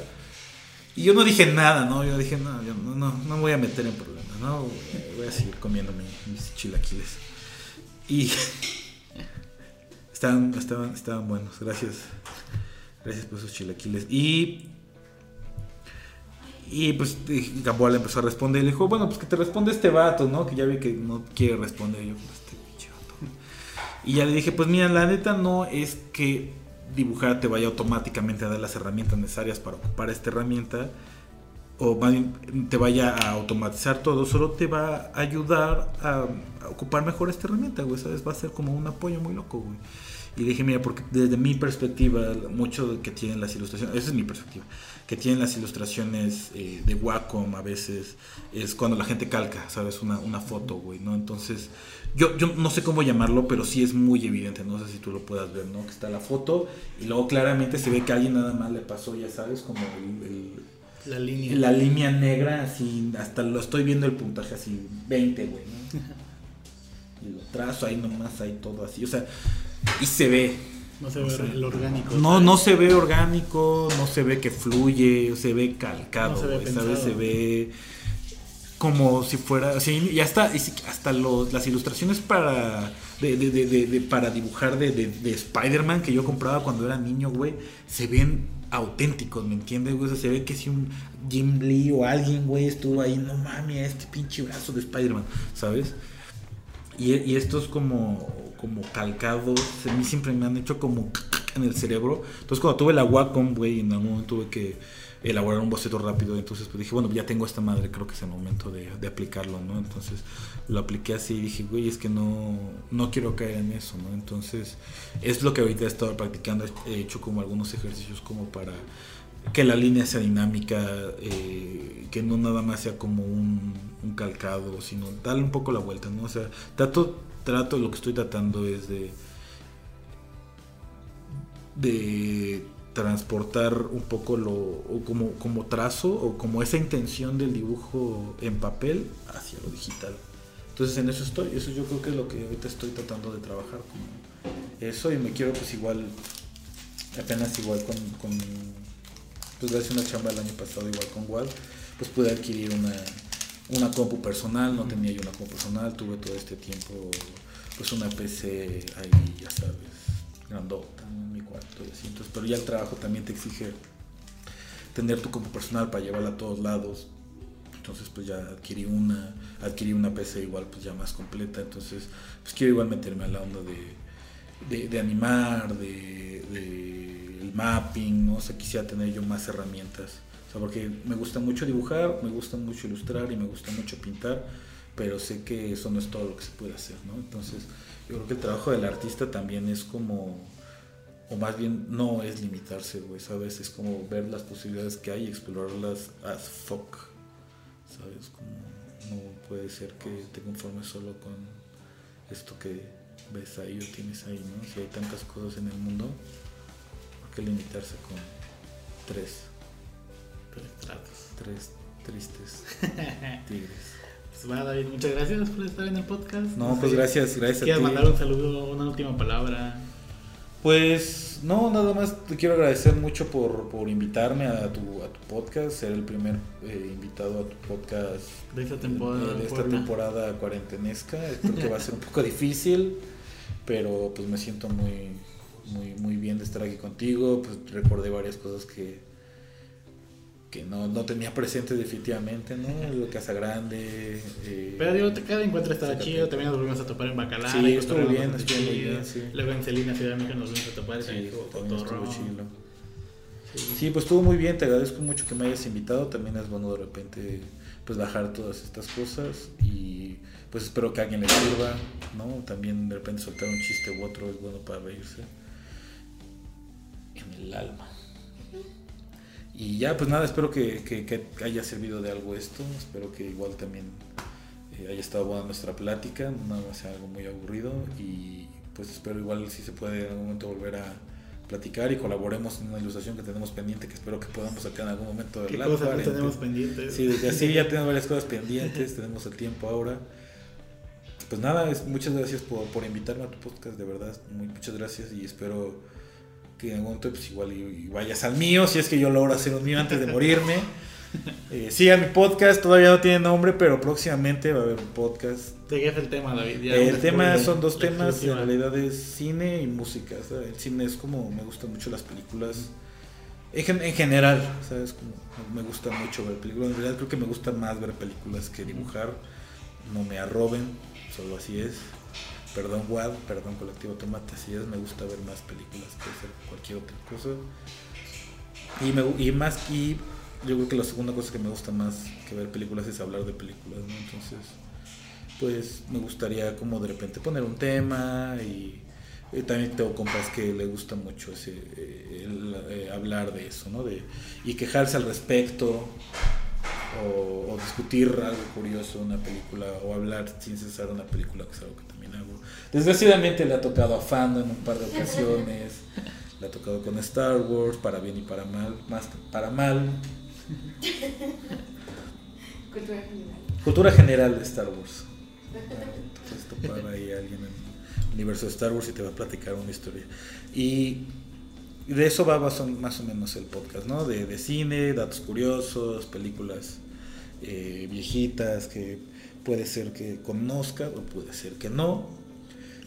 Y yo no dije nada, ¿no? Yo dije, no, yo no, no, no me voy a meter en problemas, ¿no? Voy a seguir comiendo mi- mis chilaquiles. Y estaban, estaban, estaban buenos, gracias. Gracias por esos chilaquiles. Y y pues dije, Gamboa le empezó a responder y le dijo, bueno, pues que te responde este vato, ¿no? Que ya vi que no quiere responder. Yo, pues este. Y ya le dije, pues mira, la neta no es que dibujar te vaya automáticamente a dar las herramientas necesarias para ocupar esta herramienta. O te vaya a automatizar todo, solo te va a ayudar a, ocupar mejor esta herramienta, güey, ¿sabes? Va a ser como un apoyo muy loco, güey. Y dije, mira, porque desde mi perspectiva, mucho que tienen las ilustraciones, esa es mi perspectiva, que tienen las ilustraciones eh, de Wacom a veces, es cuando la gente calca, ¿sabes? Una, una foto, güey, ¿no? Entonces, yo, yo no sé cómo llamarlo, pero sí es muy evidente, no sé si tú lo puedas ver, ¿no? Que está la foto y luego claramente se ve que alguien nada más le pasó, ya sabes, como el- el, La línea. la línea negra, así, hasta lo estoy viendo el puntaje así, 20, güey, ¿no? Y lo trazo ahí nomás, ahí todo así, o sea, y se ve, No se O ve sea, el orgánico. No, no se ve orgánico, no se ve que fluye, se ve calcado, No se ve güey, ¿sabes? Se ve como si fuera, y hasta, y hasta los, las ilustraciones para, de, de- para dibujar de, de- de Spider-Man que yo compraba cuando era niño, güey, se ven auténticos, ¿me entiendes, güey? O sea, se ve que si un Jim Lee o alguien, güey, estuvo ahí, no mames, este pinche brazo de Spider-Man, ¿sabes? Y, y estos como, como calcados, a mí siempre me han hecho como en el cerebro. Entonces cuando tuve la Wacom, güey, en algún momento tuve que elaborar un boceto rápido. Entonces pues dije, bueno, ya tengo esta madre, creo que es el momento de, aplicarlo, ¿no? Entonces lo apliqué así y dije, güey, es que no, no quiero caer en eso, ¿no? Entonces es lo que ahorita he estado practicando. He hecho como algunos ejercicios como para que la línea sea dinámica, eh, que no nada más sea como un, un calcado, sino darle un poco la vuelta, ¿no? O sea, trato, trato, lo que estoy tratando es de, de transportar un poco lo, o como, como trazo, o como esa intención del dibujo en papel hacia lo digital. Entonces en eso estoy, eso yo creo que es lo que ahorita estoy tratando de trabajar, como eso, y me quiero pues igual, apenas igual con, con pues gracias a una chamba el año pasado igual con Wal, pues pude adquirir una, una compu personal, no tenía yo una compu personal, tuve todo este tiempo pues una PC ahí, ya sabes, grandota en mi cuarto y así, entonces, pero ya el trabajo también te exige tener tu compu personal para llevarla a todos lados, entonces pues ya adquirí una, adquirí una PC igual pues ya más completa, entonces pues quiero igual meterme a la onda de, de, animar, de, de el mapping, ¿no? O sea, quisiera tener yo más herramientas. O sea, porque me gusta mucho dibujar, me gusta mucho ilustrar y me gusta mucho pintar, pero sé que eso no es todo lo que se puede hacer, ¿no? Entonces, yo creo que el trabajo del artista también es como, o más bien no es limitarse, güey, ¿sabes? Es como ver las posibilidades que hay y explorarlas as fuck, ¿sabes? Como no puede ser que te conformes solo con esto que ves ahí o tienes ahí, ¿no? Si hay tantas cosas en el mundo, ¿por qué limitarse con tres, Tres tratos. tres tristes tigres? Pues va, David, muchas gracias por estar en el podcast. No, pues sé, gracias, gracias a ¿Quieres mandar un saludo, una última palabra? Pues no, nada más te quiero agradecer mucho por, por invitarme a tu, a tu podcast, ser el primer eh, invitado a tu podcast De esta temporada. de de esta temporada cuarentenesca. Creo que va a ser un poco difícil, pero pues me siento muy, muy, muy bien de estar aquí contigo. Pues recordé varias cosas que, que no, no tenía presentes definitivamente, ¿no? Lo Casa Grande. eh, Pero digo, cada encuentro estaba chido. También nos volvimos a topar en Bacalar. Sí, estuvo bien, estuvo muy chido. bien, sí. Luego en Celina, Ciudad de México, nos volvimos a topar. y sí, también estuvo chilo. Sí. Sí, pues estuvo muy bien, te agradezco mucho que me hayas invitado, también es bueno de repente pues bajar todas estas cosas y pues espero que a alguien le sirva, ¿no? También de repente soltar un chiste u otro es bueno para reírse en el alma. Y ya, pues nada, espero que, que- que haya servido de algo esto, espero que igual también eh, haya estado buena nuestra plática, no nada más sea algo muy aburrido y pues espero igual si se puede en algún momento volver a platicar y colaboremos en una ilustración que tenemos pendiente que espero que podamos sacar en algún momento de ¿Qué cosas no tenemos pendientes? Sí, desde así ya tenemos varias cosas pendientes, tenemos el tiempo ahora. Pues nada, es, muchas gracias por, por invitarme a tu podcast, de verdad, muy, muchas gracias y espero que en algún momento pues igual y, y vayas al mío, si es que yo logro hacer un mío antes de morirme. Eh, sigan mi podcast, todavía no tiene nombre, pero próximamente va a haber un podcast. ¿De qué es el tema, David? Ya el tema son dos temas, en realidad es cine y música. ¿sabes? El cine es como, me gustan mucho las películas. En, en general, ¿sabes? Como me gusta mucho ver películas. En realidad creo que me gusta más ver películas que dibujar. No me arroben, solo así es. Perdón, WAD, perdón, Colectivo Tomate, así es. Me gusta ver más películas que hacer cualquier otra cosa. Y, me, y más, y yo creo que la segunda cosa que me gusta más que ver películas es hablar de películas, ¿no? Entonces, pues me gustaría como de repente poner un tema y, eh, también tengo compas que le gusta mucho ese, eh, eh, hablar de eso, ¿no? De, y quejarse al respecto o, o discutir algo curioso una película o hablar sin cesar una película, que es algo que también hago. Desgraciadamente le ha tocado a Fando en un par de ocasiones, le ha tocado con Star Wars, para bien y para mal, más que para mal. Cultura general. Cultura general de Star Wars. Entonces topar ahí a alguien en universo de Star Wars y te va a platicar una historia. Y de eso va más o, más o menos el podcast, ¿no? De, de cine, datos curiosos, películas eh, viejitas que puede ser que conozcas o puede ser que no.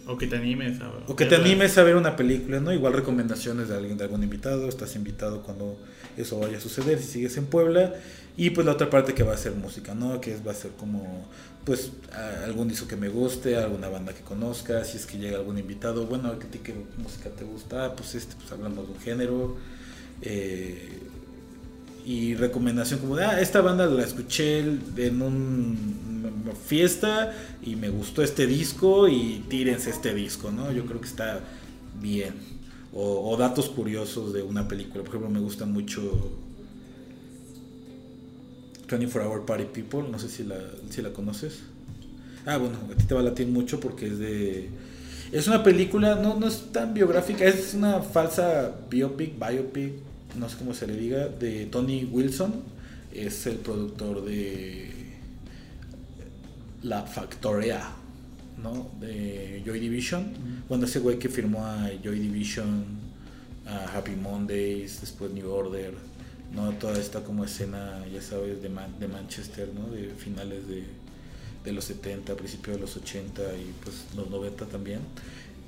O que te animes a O que te animes a ver una película, ¿no? Igual recomendaciones de alguien, de algún invitado, estás invitado cuando eso vaya a suceder, si sigues en Puebla. Y pues la otra parte que va a ser música, ¿no? Que va a ser como, pues, algún disco que me guste, alguna banda que conozca, si es que llega algún invitado, bueno, ¿a ti qué música te gusta? Ah, pues este, pues hablamos de un género. Eh, y recomendación como de, ah, esta banda la escuché en una fiesta y me gustó este disco y tírense este disco, ¿no? Yo creo que está bien. O, datos curiosos de una película. Por ejemplo, me gusta mucho 24 Hour Party People, no sé si la, si la conoces. Ah, bueno, a ti te va a latir mucho porque es de... Es una película, no, no es tan biográfica, es una falsa biopic, biopic, no sé cómo se le diga, de Tony Wilson. Es el productor de La Factoría, ¿no? De Joy Division. Bueno, ese güey que firmó a Joy Division, a Happy Mondays, después New Order, ¿no? Toda esta como escena, ya sabes, de, de Manchester, ¿no? De finales de, de los 70, principios de los 80 y pues los 90 también.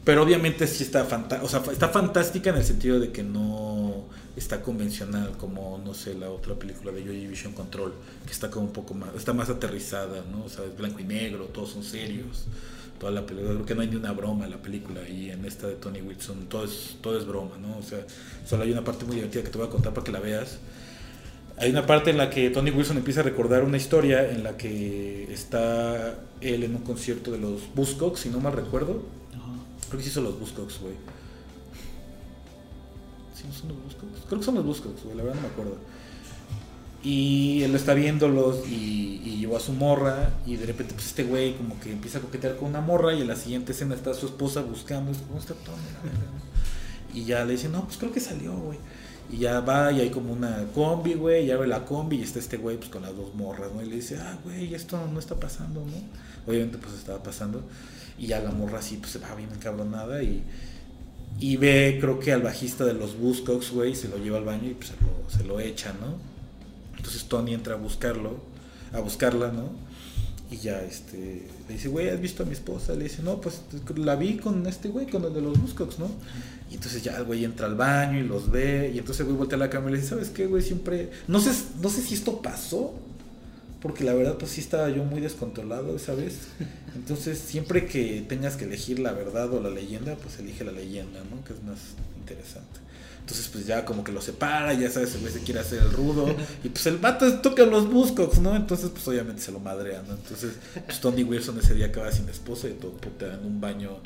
Pero obviamente sí está, o sea, está fantástica en el sentido de que no está convencional como, no sé, la otra película de Joy Vision Control, que está como un poco más, está más aterrizada, ¿no? O sea, es blanco y negro, todos son serios, toda la película, creo que no hay ni una broma en la película y en esta de Tony Wilson todo es, todo es broma, ¿no? O sea, solo hay una parte muy divertida que te voy a contar para que la veas. Hay una parte en la que Tony Wilson empieza a recordar una historia en la que está él en un concierto de los Buzzcocks, si no mal recuerdo. Creo que sí son los Buzzcocks, güey. ¿Sí son los Buzzcocks? Creo que son los Buzzcocks, güey, la verdad no me acuerdo. Y él está viéndolos y, y llevó a su morra y de repente pues este güey como que empieza a coquetear con una morra y en la siguiente escena está su esposa buscando, ¿cómo está? Y ya le dice, no, pues creo que salió, güey. Y ya va y hay como una combi, güey, y abre la combi y está este güey pues con las dos morras, ¿no? Y le dice, ah, güey, esto no está pasando, ¿no? Obviamente pues estaba pasando. Y ya la morra así pues se va bien encabronada y, y ve, creo que al bajista de los Buzzcocks, güey, se lo lleva al baño y pues se lo, se lo echa, ¿no? Entonces Tony entra a buscarlo, a buscarla, ¿no? Y ya este, le dice, güey, ¿has visto a mi esposa? Le dice, no, pues la vi con este güey, con el de los Buzzcocks, ¿no? Y entonces ya el güey entra al baño y los ve. Y entonces el güey voltea a la cámara y le dice, ¿sabes qué, güey? Siempre. No sé, no sé si esto pasó. Porque la verdad, pues sí estaba yo muy descontrolado esa vez. Entonces, siempre que tengas que elegir la verdad o la leyenda, pues elige la leyenda, ¿no? Que es más interesante. Entonces, pues ya como que lo separa, ya sabes, el güey se quiere hacer el rudo. Y pues el vato toca los buscos, ¿no? Entonces, pues obviamente se lo madrea, ¿no? Entonces, pues Tony Wilson ese día acaba sin esposa y todo puta en un baño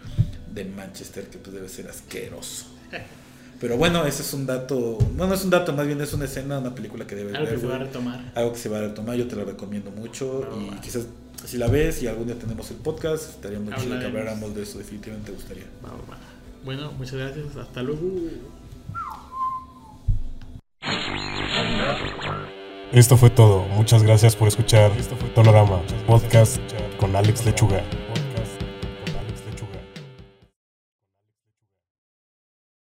de Manchester que pues debe ser asqueroso. Pero bueno, ese es un dato, bueno, es un dato, más bien es una escena, una película que debe Algo que se va a retomar. Algo que se va a retomar, yo te lo recomiendo mucho y quizás si la ves y algún día tenemos el podcast, estaría muy chido que habláramos de eso, definitivamente te gustaría. Bueno, muchas gracias, hasta luego. Esto fue todo. Muchas gracias por escuchar Tonorama Podcast con Alex Lechuga.